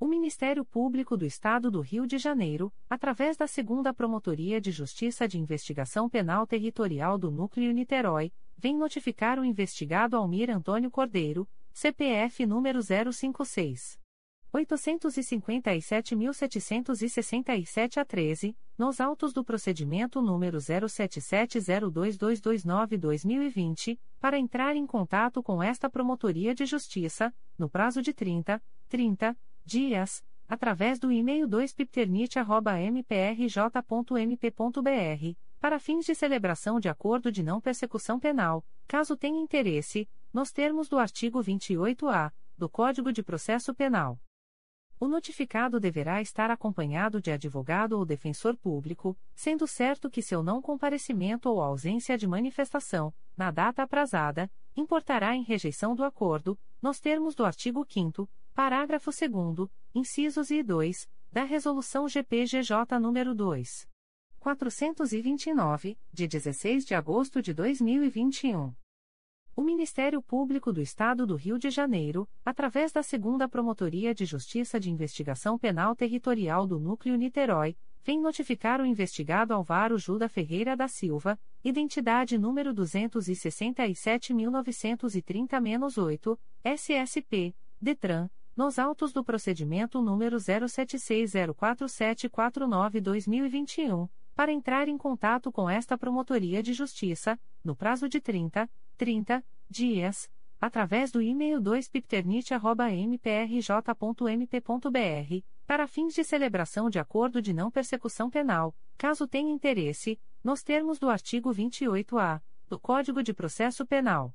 O Ministério Público do Estado do Rio de Janeiro, através da Segunda Promotoria de Justiça de Investigação Penal Territorial do Núcleo Niterói, vem notificar o investigado Almir Antônio Cordeiro, CPF número 056 857.767 a 13, nos autos do procedimento número 07702229-2020, para entrar em contato com esta Promotoria de Justiça, no prazo de 30, 30 dias, através do e-mail 2pipternit.mprj.mp.br, para fins de celebração de acordo de não persecução penal, caso tenha interesse, nos termos do artigo 28-A do Código de Processo Penal. O notificado deverá estar acompanhado de advogado ou defensor público, sendo certo que seu não comparecimento ou ausência de manifestação, na data aprazada, importará em rejeição do acordo, nos termos do artigo 5 parágrafo 2 incisos e 2, da Resolução GPGJ nº 2. 429, de 16 de agosto de 2021. O Ministério Público do Estado do Rio de Janeiro, através da Segunda Promotoria de Justiça de Investigação Penal Territorial do Núcleo Niterói, vem notificar o investigado Alvaro Juda Ferreira da Silva, identidade número 267.930-8, SSP, DETRAN, nos autos do procedimento número 07604749-2021, para entrar em contato com esta Promotoria de Justiça, no prazo de 30, 30 dias, através do e-mail 2pipternit.mprj.mp.br, para fins de celebração de acordo de não persecução penal, caso tenha interesse, nos termos do artigo 28-A do Código de Processo Penal.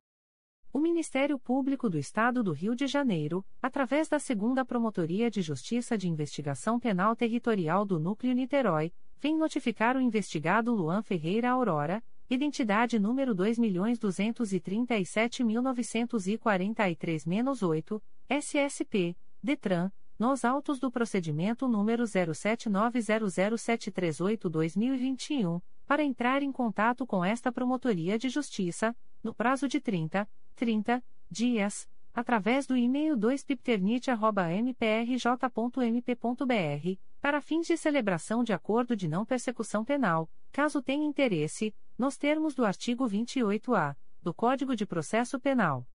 O Ministério Público do Estado do Rio de Janeiro, através da Segunda Promotoria de Justiça de Investigação Penal Territorial do Núcleo Niterói, vem notificar o investigado Luan Ferreira Aurora, identidade número 2.237.943-8, SSP, DETRAN, nos autos do procedimento número 07900738-2021, para entrar em contato com esta Promotoria de Justiça, no prazo de 30, 30 dias, através do e-mail 2pipternit.mprj.mp.br, para fins de celebração de acordo de não persecução penal, caso tenha interesse, nos termos do artigo 28-A do Código de Processo Penal.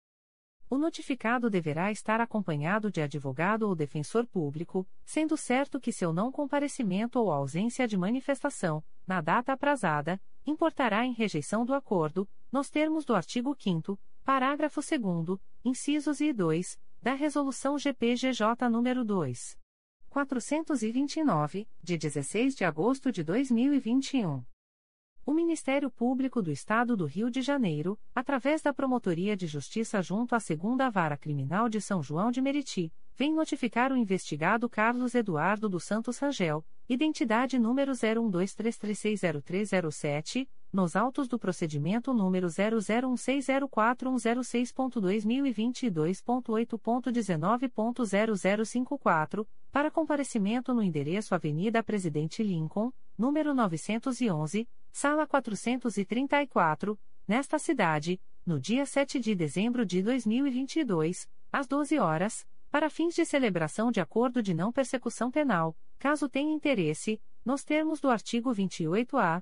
O notificado deverá estar acompanhado de advogado ou defensor público, sendo certo que seu não comparecimento ou ausência de manifestação, na data aprazada, importará em rejeição do acordo, nos termos do artigo 5 parágrafo 2 incisos e 2, da Resolução GPGJ nº 2. 429, de 16 de agosto de 2021. O Ministério Público do Estado do Rio de Janeiro, através da Promotoria de Justiça junto à Segunda Vara Criminal de São João de Meriti, vem notificar o investigado Carlos Eduardo dos Santos Rangel, identidade número 0123360307, nos autos do procedimento número 001604106.2022.8.19.0054, para comparecimento no endereço Avenida Presidente Lincoln, número 911, Sala 434, nesta cidade, no dia 7 de dezembro de 2022, às 12 horas, para fins de celebração de acordo de não persecução penal, caso tenha interesse, nos termos do artigo 28-A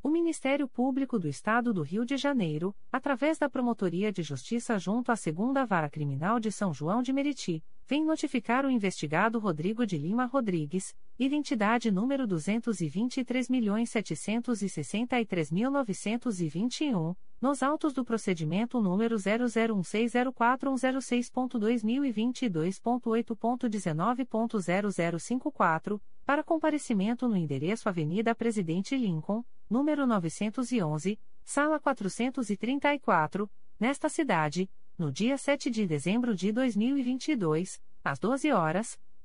O Ministério Público do Estado do Rio de Janeiro, através da Promotoria de Justiça junto à Segunda Vara Criminal de São João de Meriti, vem notificar o investigado Rodrigo de Lima Rodrigues, identidade número 223.763.921, nos autos do procedimento número 001604106.2022.8.19.0054, para comparecimento no endereço Avenida Presidente Lincoln, número 911, sala 434, nesta cidade, no dia 7 de dezembro de 2022, às 12 horas,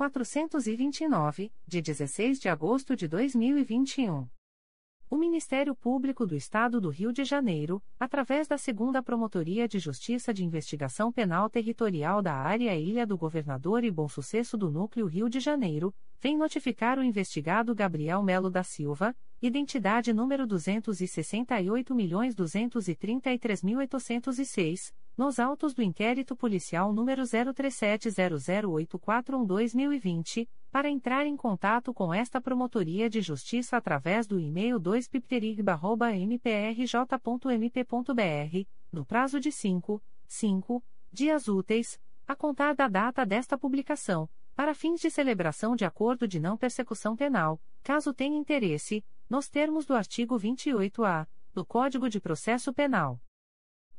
429, de 16 de agosto de 2021. O Ministério Público do Estado do Rio de Janeiro, através da Segunda Promotoria de Justiça de Investigação Penal Territorial da Área Ilha do Governador e Bom Sucesso do Núcleo Rio de Janeiro, vem notificar o investigado Gabriel Melo da Silva, identidade número 268.233.806, nos autos do inquérito policial número 03700841-2020 para entrar em contato com esta Promotoria de Justiça através do e-mail 2pipterigba.mprj.mp.br, no prazo de 5, 5 dias úteis, a contar da data desta publicação, para fins de celebração de acordo de não persecução penal, caso tenha interesse, nos termos do artigo 28-A do Código de Processo Penal.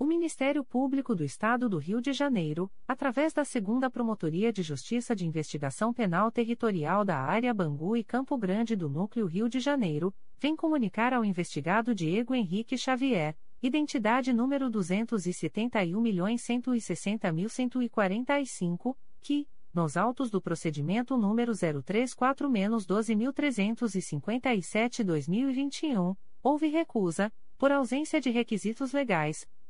O Ministério Público do Estado do Rio de Janeiro, através da Segunda Promotoria de Justiça de Investigação Penal Territorial da Área Bangu e Campo Grande do Núcleo Rio de Janeiro, vem comunicar ao investigado Diego Henrique Xavier, identidade número 271.160.145, que, nos autos do procedimento número 034-12357-2021, houve recusa, por ausência de requisitos legais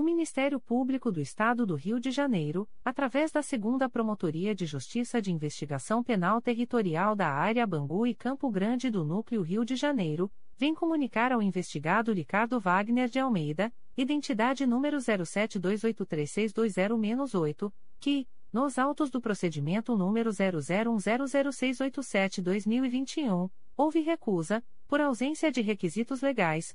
O Ministério Público do Estado do Rio de Janeiro, através da Segunda Promotoria de Justiça de Investigação Penal Territorial da Área Bangu e Campo Grande do Núcleo Rio de Janeiro, vem comunicar ao investigado Ricardo Wagner de Almeida, identidade número 07283620-8, que, nos autos do procedimento número 00100687-2021, houve recusa, por ausência de requisitos legais,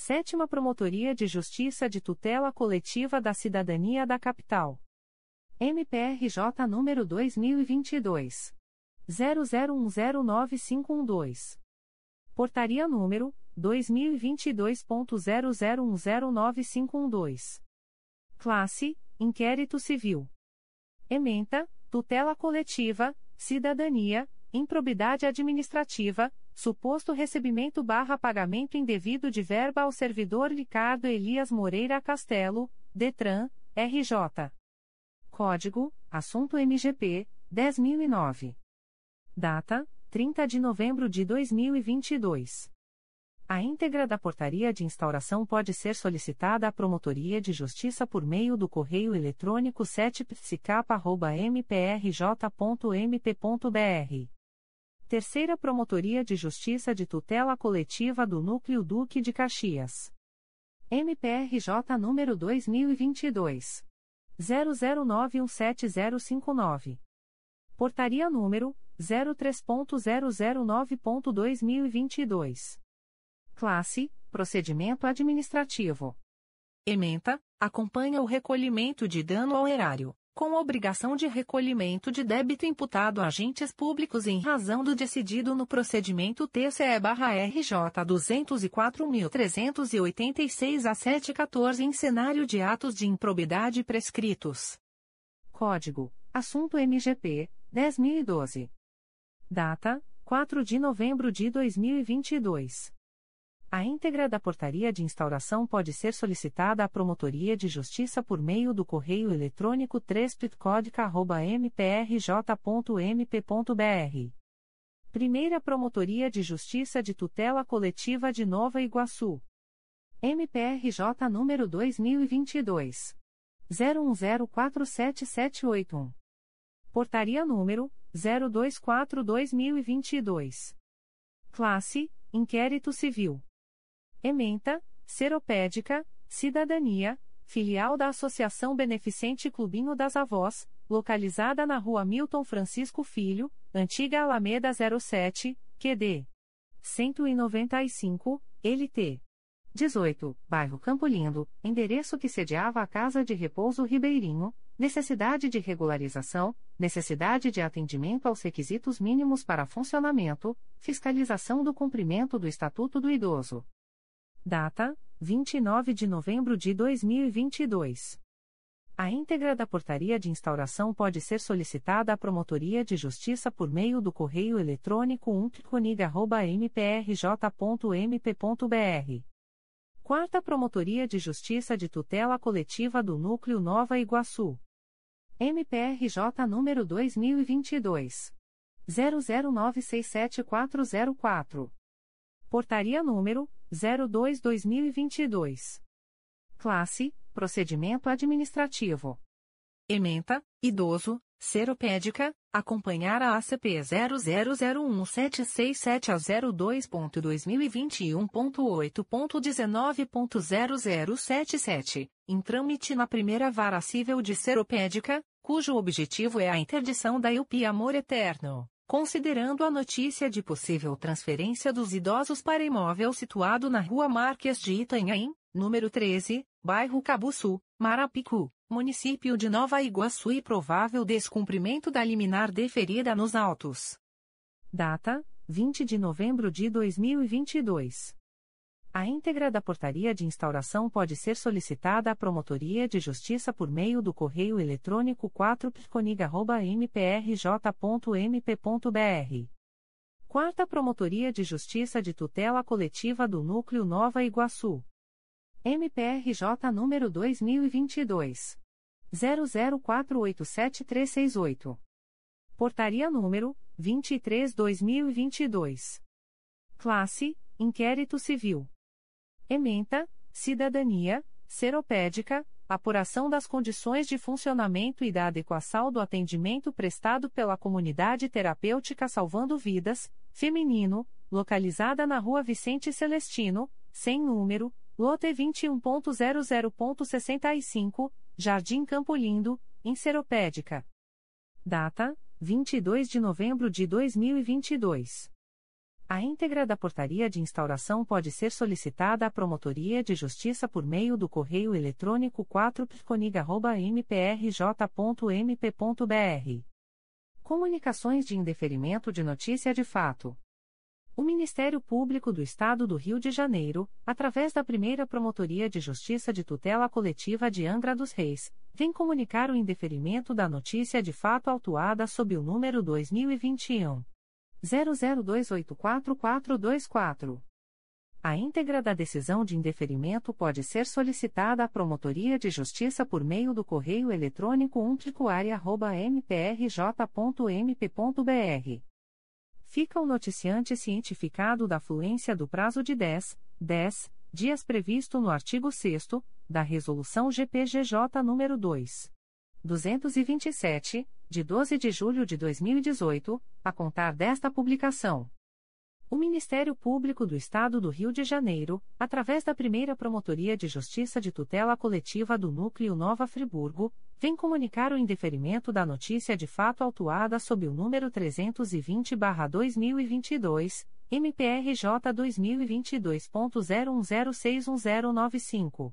Sétima Promotoria de Justiça de Tutela Coletiva da Cidadania da Capital. MPRJ número 2022 00109512. Portaria número 2022.00109512. Classe: Inquérito Civil. Ementa: Tutela Coletiva, Cidadania, Improbidade Administrativa, suposto recebimento barra pagamento indevido de verba ao servidor Ricardo Elias Moreira Castelo, Detran, RJ. Código, Assunto MGP, 10.009. Data, 30 de novembro de 2022. A íntegra da portaria de instauração pode ser solicitada à Promotoria de Justiça por meio do correio eletrônico 7psicapa.mprj.mp.br Terceira Promotoria de Justiça de Tutela Coletiva do Núcleo Duque de Caxias. MPRJ número 2022 00917059. Portaria número 03.009.2022. Classe: Procedimento Administrativo.
Ementa: acompanha o recolhimento de dano ao erário com obrigação de recolhimento de débito imputado a agentes públicos em razão do decidido no procedimento TCE-RJ 204.386 a 714 em cenário de atos de improbidade prescritos.
Código: Assunto MGP 10012. Data: 4 de novembro de 2022. A íntegra da portaria de instauração pode ser solicitada à Promotoria de Justiça por meio do correio eletrônico 3 Primeira Promotoria de Justiça de Tutela Coletiva de Nova Iguaçu. MPRJ número 2022 01047781. Portaria número 024/2022. Classe: Inquérito Civil. Ementa, Seropédica, Cidadania, filial da Associação Beneficente Clubinho das Avós, localizada na Rua Milton Francisco Filho, Antiga Alameda 07, QD. 195, LT. 18, Bairro Campo Lindo, endereço que sediava a Casa de Repouso Ribeirinho, necessidade de regularização, necessidade de atendimento aos requisitos mínimos para funcionamento, fiscalização do cumprimento do Estatuto do Idoso. Data: 29 de novembro de 2022. A íntegra da portaria de instauração pode ser solicitada à Promotoria de Justiça por meio do correio eletrônico umptconig.mprj.mp.br. Quarta Promotoria de Justiça de Tutela Coletiva do Núcleo Nova Iguaçu. MPRJ número 2022. 00967404. Portaria número 02-2022. Classe: Procedimento Administrativo.
Ementa: Idoso, Seropédica, acompanhar a ACP 00017767 a 02.2021.8.19.0077, em trâmite na primeira vara civil de Seropédica, cujo objetivo é a interdição da IUP Amor Eterno considerando a notícia de possível transferência dos idosos para imóvel situado na Rua Marques de Itanhaém, número 13, bairro Cabuçu, Marapicu, município de Nova Iguaçu e provável descumprimento da liminar deferida nos autos.
Data: 20 de novembro de 2022. A íntegra da portaria de instauração pode ser solicitada à Promotoria de Justiça por meio do correio eletrônico 4pconig.mprj.mp.br. Quarta Promotoria de Justiça de Tutela Coletiva do Núcleo Nova Iguaçu. MPRJ número 2022. 00487368. Portaria número 23/2022. Classe: Inquérito Civil. Ementa, cidadania, seropédica, apuração das condições de funcionamento e da adequação do atendimento prestado pela comunidade terapêutica Salvando Vidas, feminino, localizada na Rua Vicente Celestino, sem número, lote 21.00.65, Jardim Campo Lindo, em Seropédica. Data: 22 de novembro de 2022. A íntegra da portaria de instauração pode ser solicitada à Promotoria de Justiça por meio do correio eletrônico 4pconig.mprj.mp.br. Comunicações de indeferimento de notícia de fato. O Ministério Público do Estado do Rio de Janeiro, através da primeira Promotoria de Justiça de Tutela Coletiva de Angra dos Reis, vem comunicar o indeferimento da notícia de fato autuada sob o número 2021. 00284424. A íntegra da decisão de indeferimento pode ser solicitada à Promotoria de Justiça por meio do correio eletrônico umplicoaria.mprj.mp.br. Fica o noticiante cientificado da fluência do prazo de 10, 10 dias previsto no artigo 6 da Resolução GPGJ nº 2. 227, de 12 de julho de 2018, a contar desta publicação. O Ministério Público do Estado do Rio de Janeiro, através da primeira Promotoria de Justiça de Tutela Coletiva do Núcleo Nova Friburgo, vem comunicar o indeferimento da notícia de fato autuada sob o número 320-2022, MPRJ 2022.01061095.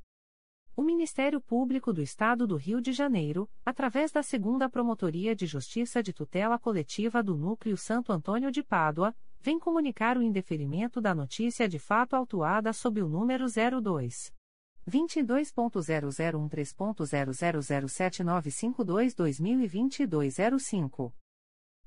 O Ministério Público do Estado do Rio de Janeiro, através da Segunda Promotoria de Justiça de Tutela Coletiva do Núcleo Santo Antônio de Pádua, vem comunicar o indeferimento da notícia de fato autuada sob o número 02 22.0013.0007952-2022 05.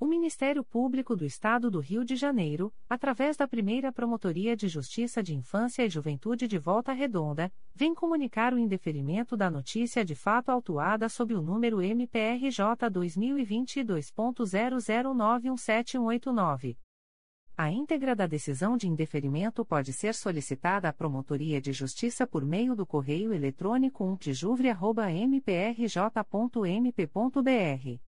O Ministério Público do Estado do Rio de Janeiro, através da primeira Promotoria de Justiça de Infância e Juventude de Volta Redonda, vem comunicar o indeferimento da notícia de fato autuada sob o número MPRJ 2022.00917189. A íntegra da decisão de indeferimento pode ser solicitada à Promotoria de Justiça por meio do correio eletrônico umptijuvre.mprj.mp.br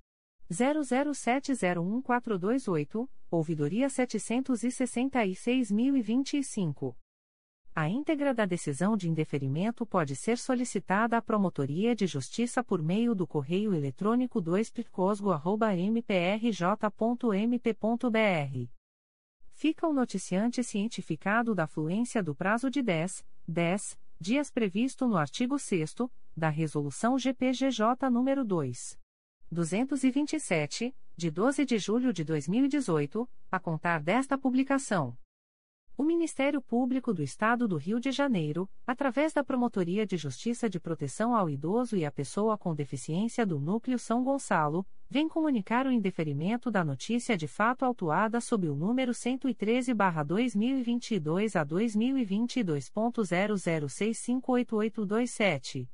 00701428, ouvidoria 766.025. A íntegra da decisão de indeferimento pode ser solicitada à Promotoria de Justiça por meio do correio eletrônico 2picosgo.mprj.mp.br. Fica o noticiante cientificado da fluência do prazo de 10, 10 dias previsto no artigo 6 da Resolução GPGJ nº 2. 227, de 12 de julho de 2018, a contar desta publicação. O Ministério Público do Estado do Rio de Janeiro, através da Promotoria de Justiça de Proteção ao Idoso e à Pessoa com Deficiência do Núcleo São Gonçalo, vem comunicar o indeferimento da notícia de fato autuada sob o número 113-2022 a 2022.00658827.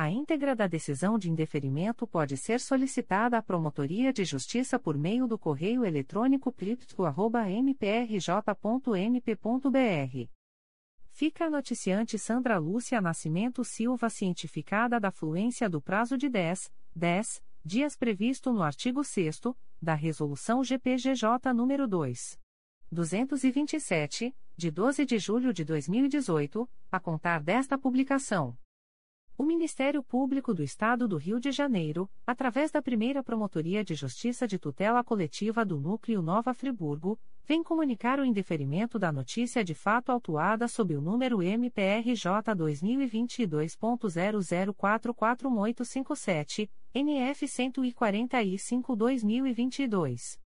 A íntegra da decisão de indeferimento pode ser solicitada à Promotoria de Justiça por meio do correio eletrônico cripto.mprj.mp.br. Fica a noticiante Sandra Lúcia Nascimento Silva cientificada da fluência do prazo de 10, 10 dias previsto no artigo 6 da Resolução GPGJ nº 2. 227, de 12 de julho de 2018, a contar desta publicação. O Ministério Público do Estado do Rio de Janeiro, através da primeira Promotoria de Justiça de Tutela Coletiva do Núcleo Nova Friburgo, vem comunicar o indeferimento da notícia de fato autuada sob o número MPRJ 2022.00441857, NF 145-2022.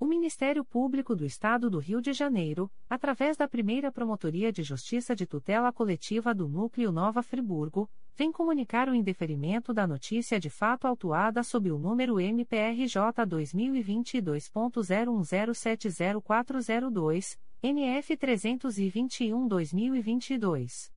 O Ministério Público do Estado do Rio de Janeiro, através da primeira Promotoria de Justiça de Tutela Coletiva do Núcleo Nova Friburgo, vem comunicar o indeferimento da notícia de fato autuada sob o número MPRJ 2022.01070402, NF 321-2022.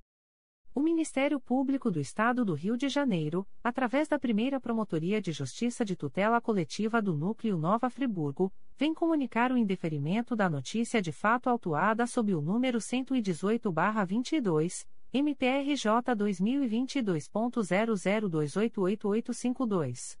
O Ministério Público do Estado do Rio de Janeiro, através da primeira Promotoria de Justiça de Tutela Coletiva do Núcleo Nova Friburgo, vem comunicar o indeferimento da notícia de fato autuada sob o número 118-22, MPRJ 2022.00288852.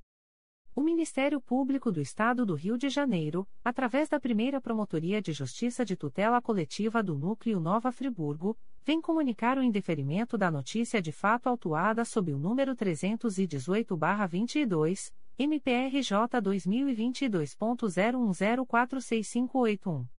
O Ministério Público do Estado do Rio de Janeiro, através da primeira Promotoria de Justiça de Tutela Coletiva do Núcleo Nova Friburgo, vem comunicar o indeferimento da notícia de fato autuada sob o número 318-22, MPRJ 2022.01046581.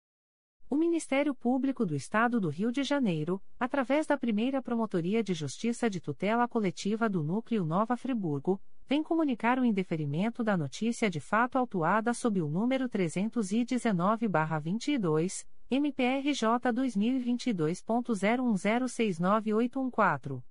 O Ministério Público do Estado do Rio de Janeiro, através da primeira Promotoria de Justiça de Tutela Coletiva do Núcleo Nova Friburgo, vem comunicar o indeferimento da notícia de fato autuada sob o número 319-22, MPRJ 2022.01069814.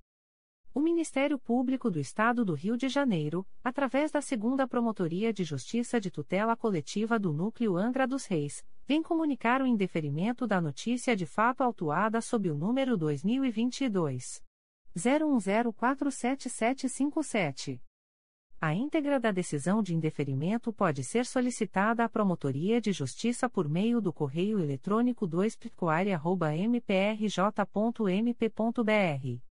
O Ministério Público do Estado do Rio de Janeiro, através da Segunda Promotoria de Justiça de Tutela Coletiva do Núcleo Angra dos Reis, vem comunicar o indeferimento da notícia de fato autuada sob o número 2022 01047757. A íntegra da decisão de indeferimento pode ser solicitada à Promotoria de Justiça por meio do correio eletrônico 2 mprj.mp.br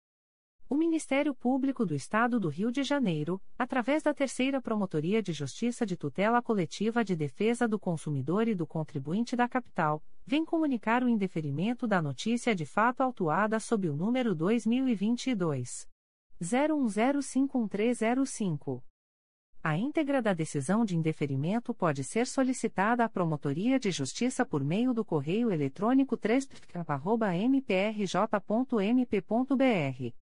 O Ministério Público do Estado do Rio de Janeiro, através da Terceira Promotoria de Justiça de Tutela Coletiva de Defesa do Consumidor e do Contribuinte da Capital, vem comunicar o indeferimento da notícia de fato autuada sob o número 2022 01051305. A íntegra da decisão de indeferimento pode ser solicitada à Promotoria de Justiça por meio do correio eletrônico 3 mprj.mp.br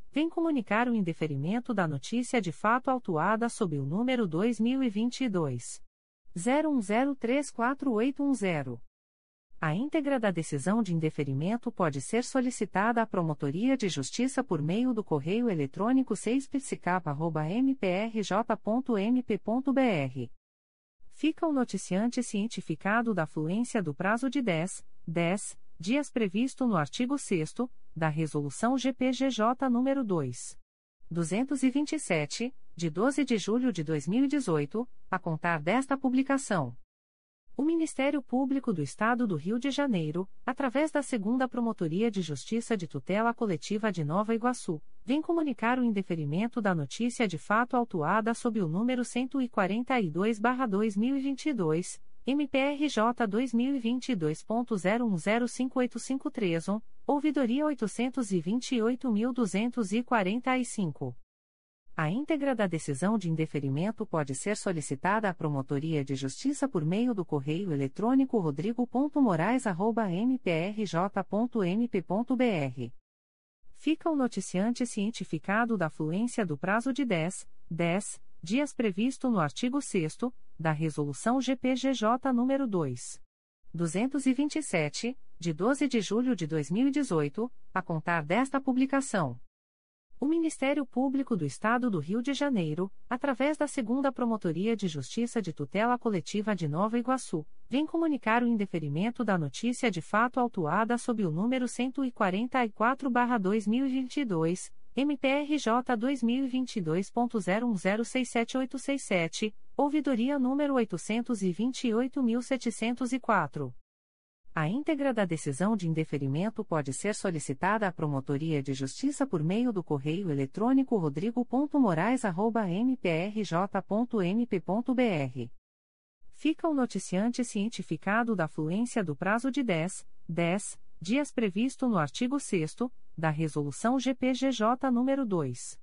vem comunicar o indeferimento da notícia de fato autuada sob o número 2022 01034810. A íntegra da decisão de indeferimento pode ser solicitada à Promotoria de Justiça por meio do correio eletrônico 6psicapa.mprj.mp.br. Fica o noticiante cientificado da fluência do prazo de 10, 10 dias previsto no artigo 6 da Resolução GPGJ nº 2. 227, de 12 de julho de 2018, a contar desta publicação. O Ministério Público do Estado do Rio de Janeiro, através da Segunda Promotoria de Justiça de Tutela Coletiva de Nova Iguaçu, vem comunicar o indeferimento da notícia de fato autuada sob o número 142-2022 MPRJ 2022.01058531, ouvidoria 828.245. A íntegra da decisão de indeferimento pode ser solicitada à Promotoria de Justiça por meio do correio eletrônico rodrigo.morais.mprj.mp.br. Fica o noticiante cientificado da fluência do prazo de 10, 10 dias previsto no artigo 6 da Resolução GPGJ nº 2. 227, de 12 de julho de 2018, a contar desta publicação. O Ministério Público do Estado do Rio de Janeiro, através da Segunda Promotoria de Justiça de Tutela Coletiva de Nova Iguaçu, vem comunicar o indeferimento da notícia de fato autuada sob o número 144-2022, MPRJ 2022.01067867, ouvidoria número 828.704. A íntegra da decisão de indeferimento pode ser solicitada à Promotoria de Justiça por meio do correio eletrônico rodrigo.moraes.mprj.mp.br. Fica o noticiante cientificado da fluência do prazo de 10, 10 dias previsto no artigo 6 da Resolução GPGJ nº 2.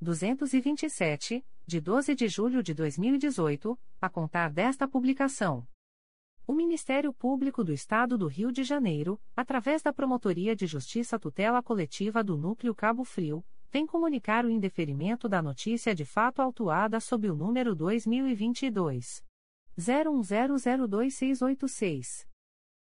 227, de 12 de julho de 2018, a contar desta publicação. O Ministério Público do Estado do Rio de Janeiro, através da Promotoria de Justiça Tutela Coletiva do Núcleo Cabo Frio, vem comunicar o indeferimento da notícia de fato autuada sob o número 2022 01002686.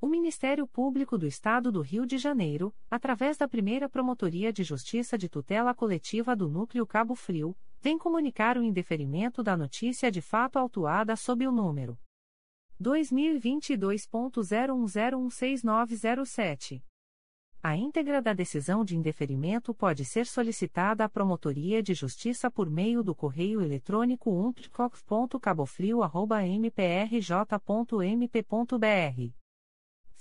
O Ministério Público do Estado do Rio de Janeiro, através da primeira Promotoria de Justiça de Tutela Coletiva do Núcleo Cabo Frio, vem comunicar o indeferimento da notícia de fato autuada sob o número 2022.01016907. A íntegra da decisão de indeferimento pode ser solicitada à Promotoria de Justiça por meio do correio eletrônico umptcoc.cabofrio.mprj.mp.br.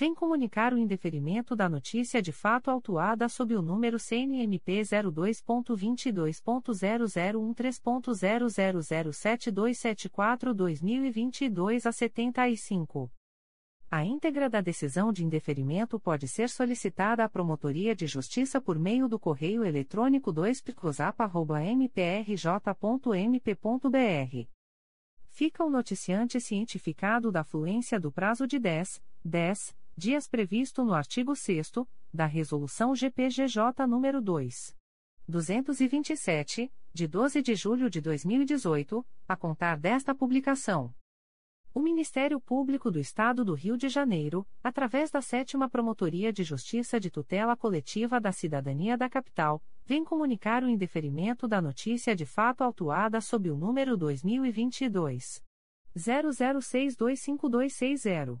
vem comunicar o indeferimento da notícia de fato autuada sob o número CNMP 02.22.0013.0007274-2022 a 75. A íntegra da decisão de indeferimento pode ser solicitada à Promotoria de Justiça por meio do correio eletrônico 2 mprj.mp.br. Fica o noticiante cientificado da fluência do prazo de 10, 10 dias previsto no artigo 6 da Resolução GPGJ nº 2. 227, de 12 de julho de 2018, a contar desta publicação. O Ministério Público do Estado do Rio de Janeiro, através da Sétima Promotoria de Justiça de Tutela Coletiva da Cidadania da Capital, vem comunicar o indeferimento da notícia de fato autuada sob o número 2022 00625260.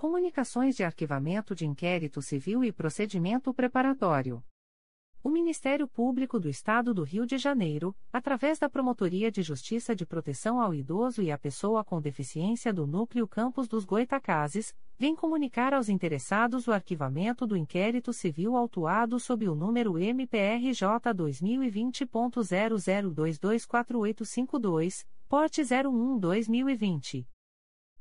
Comunicações de arquivamento de inquérito civil e procedimento preparatório. O Ministério Público do Estado do Rio de Janeiro, através da Promotoria de Justiça de Proteção ao Idoso e à Pessoa com Deficiência do Núcleo Campos dos Goitacazes, vem comunicar aos interessados o arquivamento do inquérito civil autuado sob o número MPRJ 2020.00224852, porte 01-2020.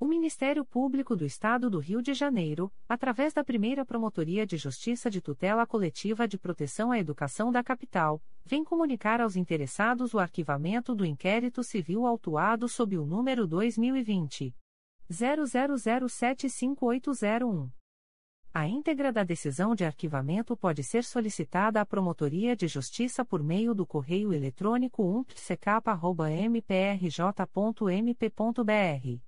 O Ministério Público do Estado do Rio de Janeiro, através da primeira Promotoria de Justiça de Tutela Coletiva de Proteção à Educação da Capital, vem comunicar aos interessados o arquivamento do inquérito civil autuado sob o número 2020. 00075801. A íntegra da decisão de arquivamento pode ser solicitada à Promotoria de Justiça por meio do correio eletrônico umptck.mprj.mp.br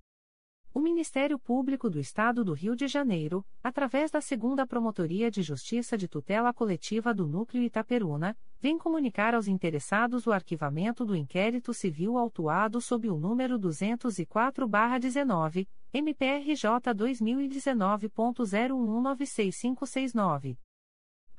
O Ministério Público do Estado do Rio de Janeiro, através da Segunda Promotoria de Justiça de Tutela Coletiva do Núcleo Itaperuna, vem comunicar aos interessados o arquivamento do inquérito civil autuado sob o número 204-19, MPRJ 2019.0196569.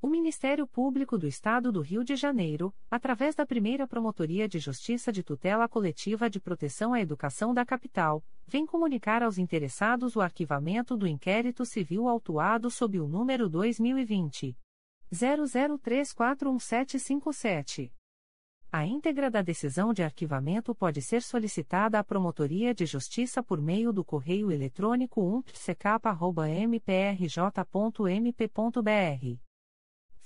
O Ministério Público do Estado do Rio de Janeiro, através da primeira Promotoria de Justiça de Tutela Coletiva de Proteção à Educação da Capital, vem comunicar aos interessados o arquivamento do inquérito civil autuado sob o número 2020. 00341757. A íntegra da decisão de arquivamento pode ser solicitada à Promotoria de Justiça por meio do correio eletrônico umptck.mprj.mp.br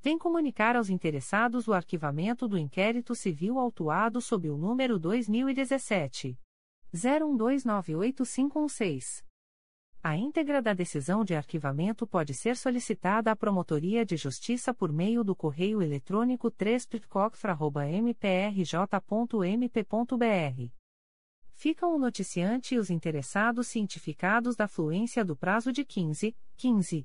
vem comunicar aos interessados o arquivamento do inquérito civil autuado sob o número 2017 01298516. A íntegra da decisão de arquivamento pode ser solicitada à Promotoria de Justiça por meio do correio eletrônico 3 mprj.mp.br. Ficam o noticiante e os interessados cientificados da fluência do prazo de 15, 15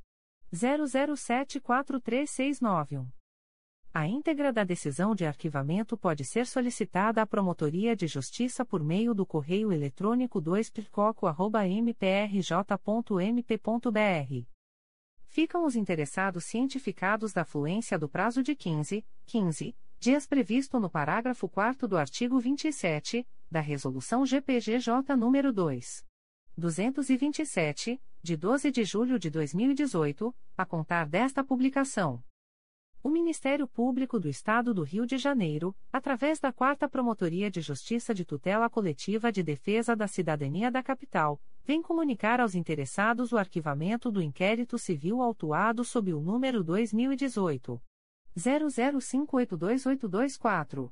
00743691. A íntegra da decisão de arquivamento pode ser solicitada à Promotoria de Justiça por meio do correio eletrônico 2pircoco.mprj.mp.br. Ficam os interessados cientificados da fluência do prazo de 15, 15 dias previsto no parágrafo 4 do artigo 27 da Resolução GPGJ nº 2. 227, de 12 de julho de 2018, a contar desta publicação. O Ministério Público do Estado do Rio de Janeiro, através da 4 Promotoria de Justiça de Tutela Coletiva de Defesa da Cidadania da Capital, vem comunicar aos interessados o arquivamento do inquérito civil autuado sob o número 2018 00582824.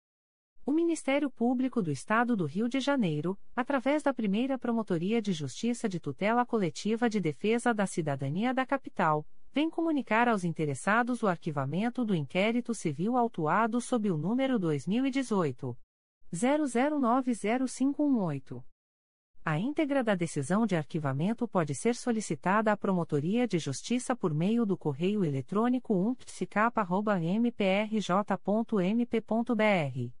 O Ministério Público do Estado do Rio de Janeiro, através da primeira Promotoria de Justiça de Tutela Coletiva de Defesa da Cidadania da Capital, vem comunicar aos interessados o arquivamento do inquérito civil autuado sob o número 2018. 00905118. A íntegra da decisão de arquivamento pode ser solicitada à Promotoria de Justiça por meio do correio eletrônico umptcap.mprj.mp.br.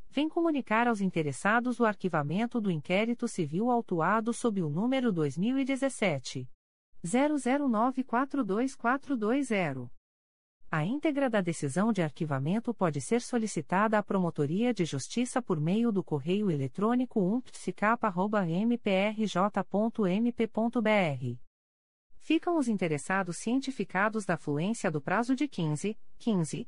vem comunicar aos interessados o arquivamento do inquérito civil autuado sob o número 2017. 00942420. A íntegra da decisão de arquivamento pode ser solicitada à Promotoria de Justiça por meio do correio eletrônico umptcap.mprj.mp.br. Ficam os interessados cientificados da fluência do prazo de 15, 15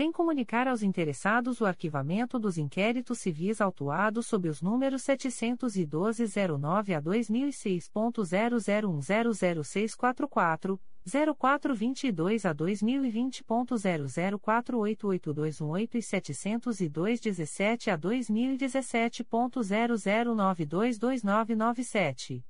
vem comunicar aos interessados o arquivamento dos inquéritos civis autuados sob os números 712-09 a 2006.00100644, 0422 a 2020.00488218 e 702.17 a 2017.00922997.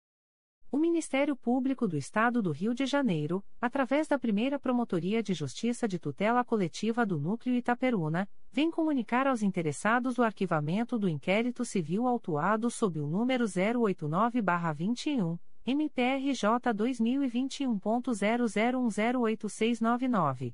O Ministério Público do Estado do Rio de Janeiro, através da primeira Promotoria de Justiça de Tutela Coletiva do Núcleo Itaperuna, vem comunicar aos interessados o arquivamento do inquérito civil autuado sob o número 089-21 MPRJ 2021.00108699.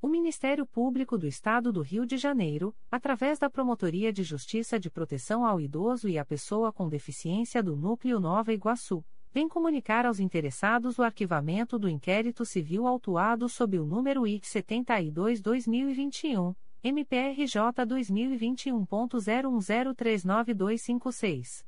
O Ministério Público do Estado do Rio de Janeiro, através da Promotoria de Justiça de Proteção ao Idoso e à Pessoa com Deficiência do Núcleo Nova Iguaçu, vem comunicar aos interessados o arquivamento do inquérito civil autuado sob o número I 72-2021, MPRJ 2021.01039256.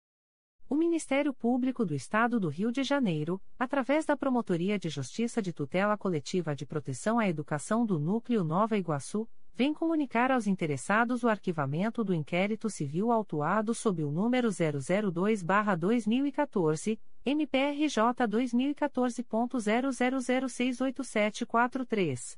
O Ministério Público do Estado do Rio de Janeiro, através da Promotoria de Justiça de Tutela Coletiva de Proteção à Educação do Núcleo Nova Iguaçu, vem comunicar aos interessados o arquivamento do inquérito civil autuado sob o número 002-2014, MPRJ 2014.00068743.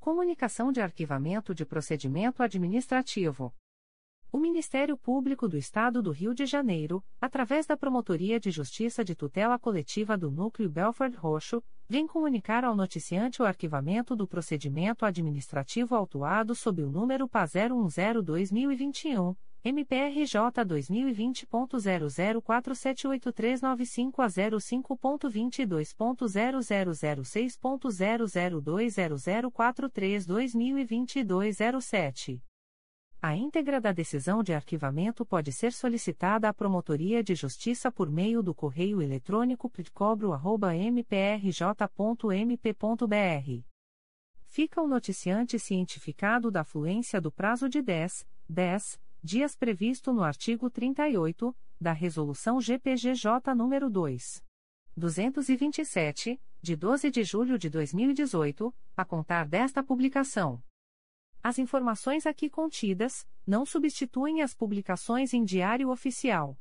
Comunicação de arquivamento de procedimento administrativo. O Ministério Público do Estado do Rio de Janeiro, através da Promotoria de Justiça de Tutela Coletiva do Núcleo Belford Roxo, vem comunicar ao noticiante o arquivamento do procedimento administrativo autuado sob o número PA 010-2021, MPRJ 2020.00478395 a 05.22.0006.0020043 2022 07. A íntegra da decisão de arquivamento pode ser solicitada à Promotoria de Justiça por meio do correio eletrônico pitcobro.mprj.mp.br. Fica o noticiante cientificado da fluência do prazo de 10, 10 dias previsto no artigo 38 da Resolução GPGJ nº 2. 227, de 12 de julho de 2018, a contar desta publicação. As informações aqui contidas não substituem as publicações em Diário Oficial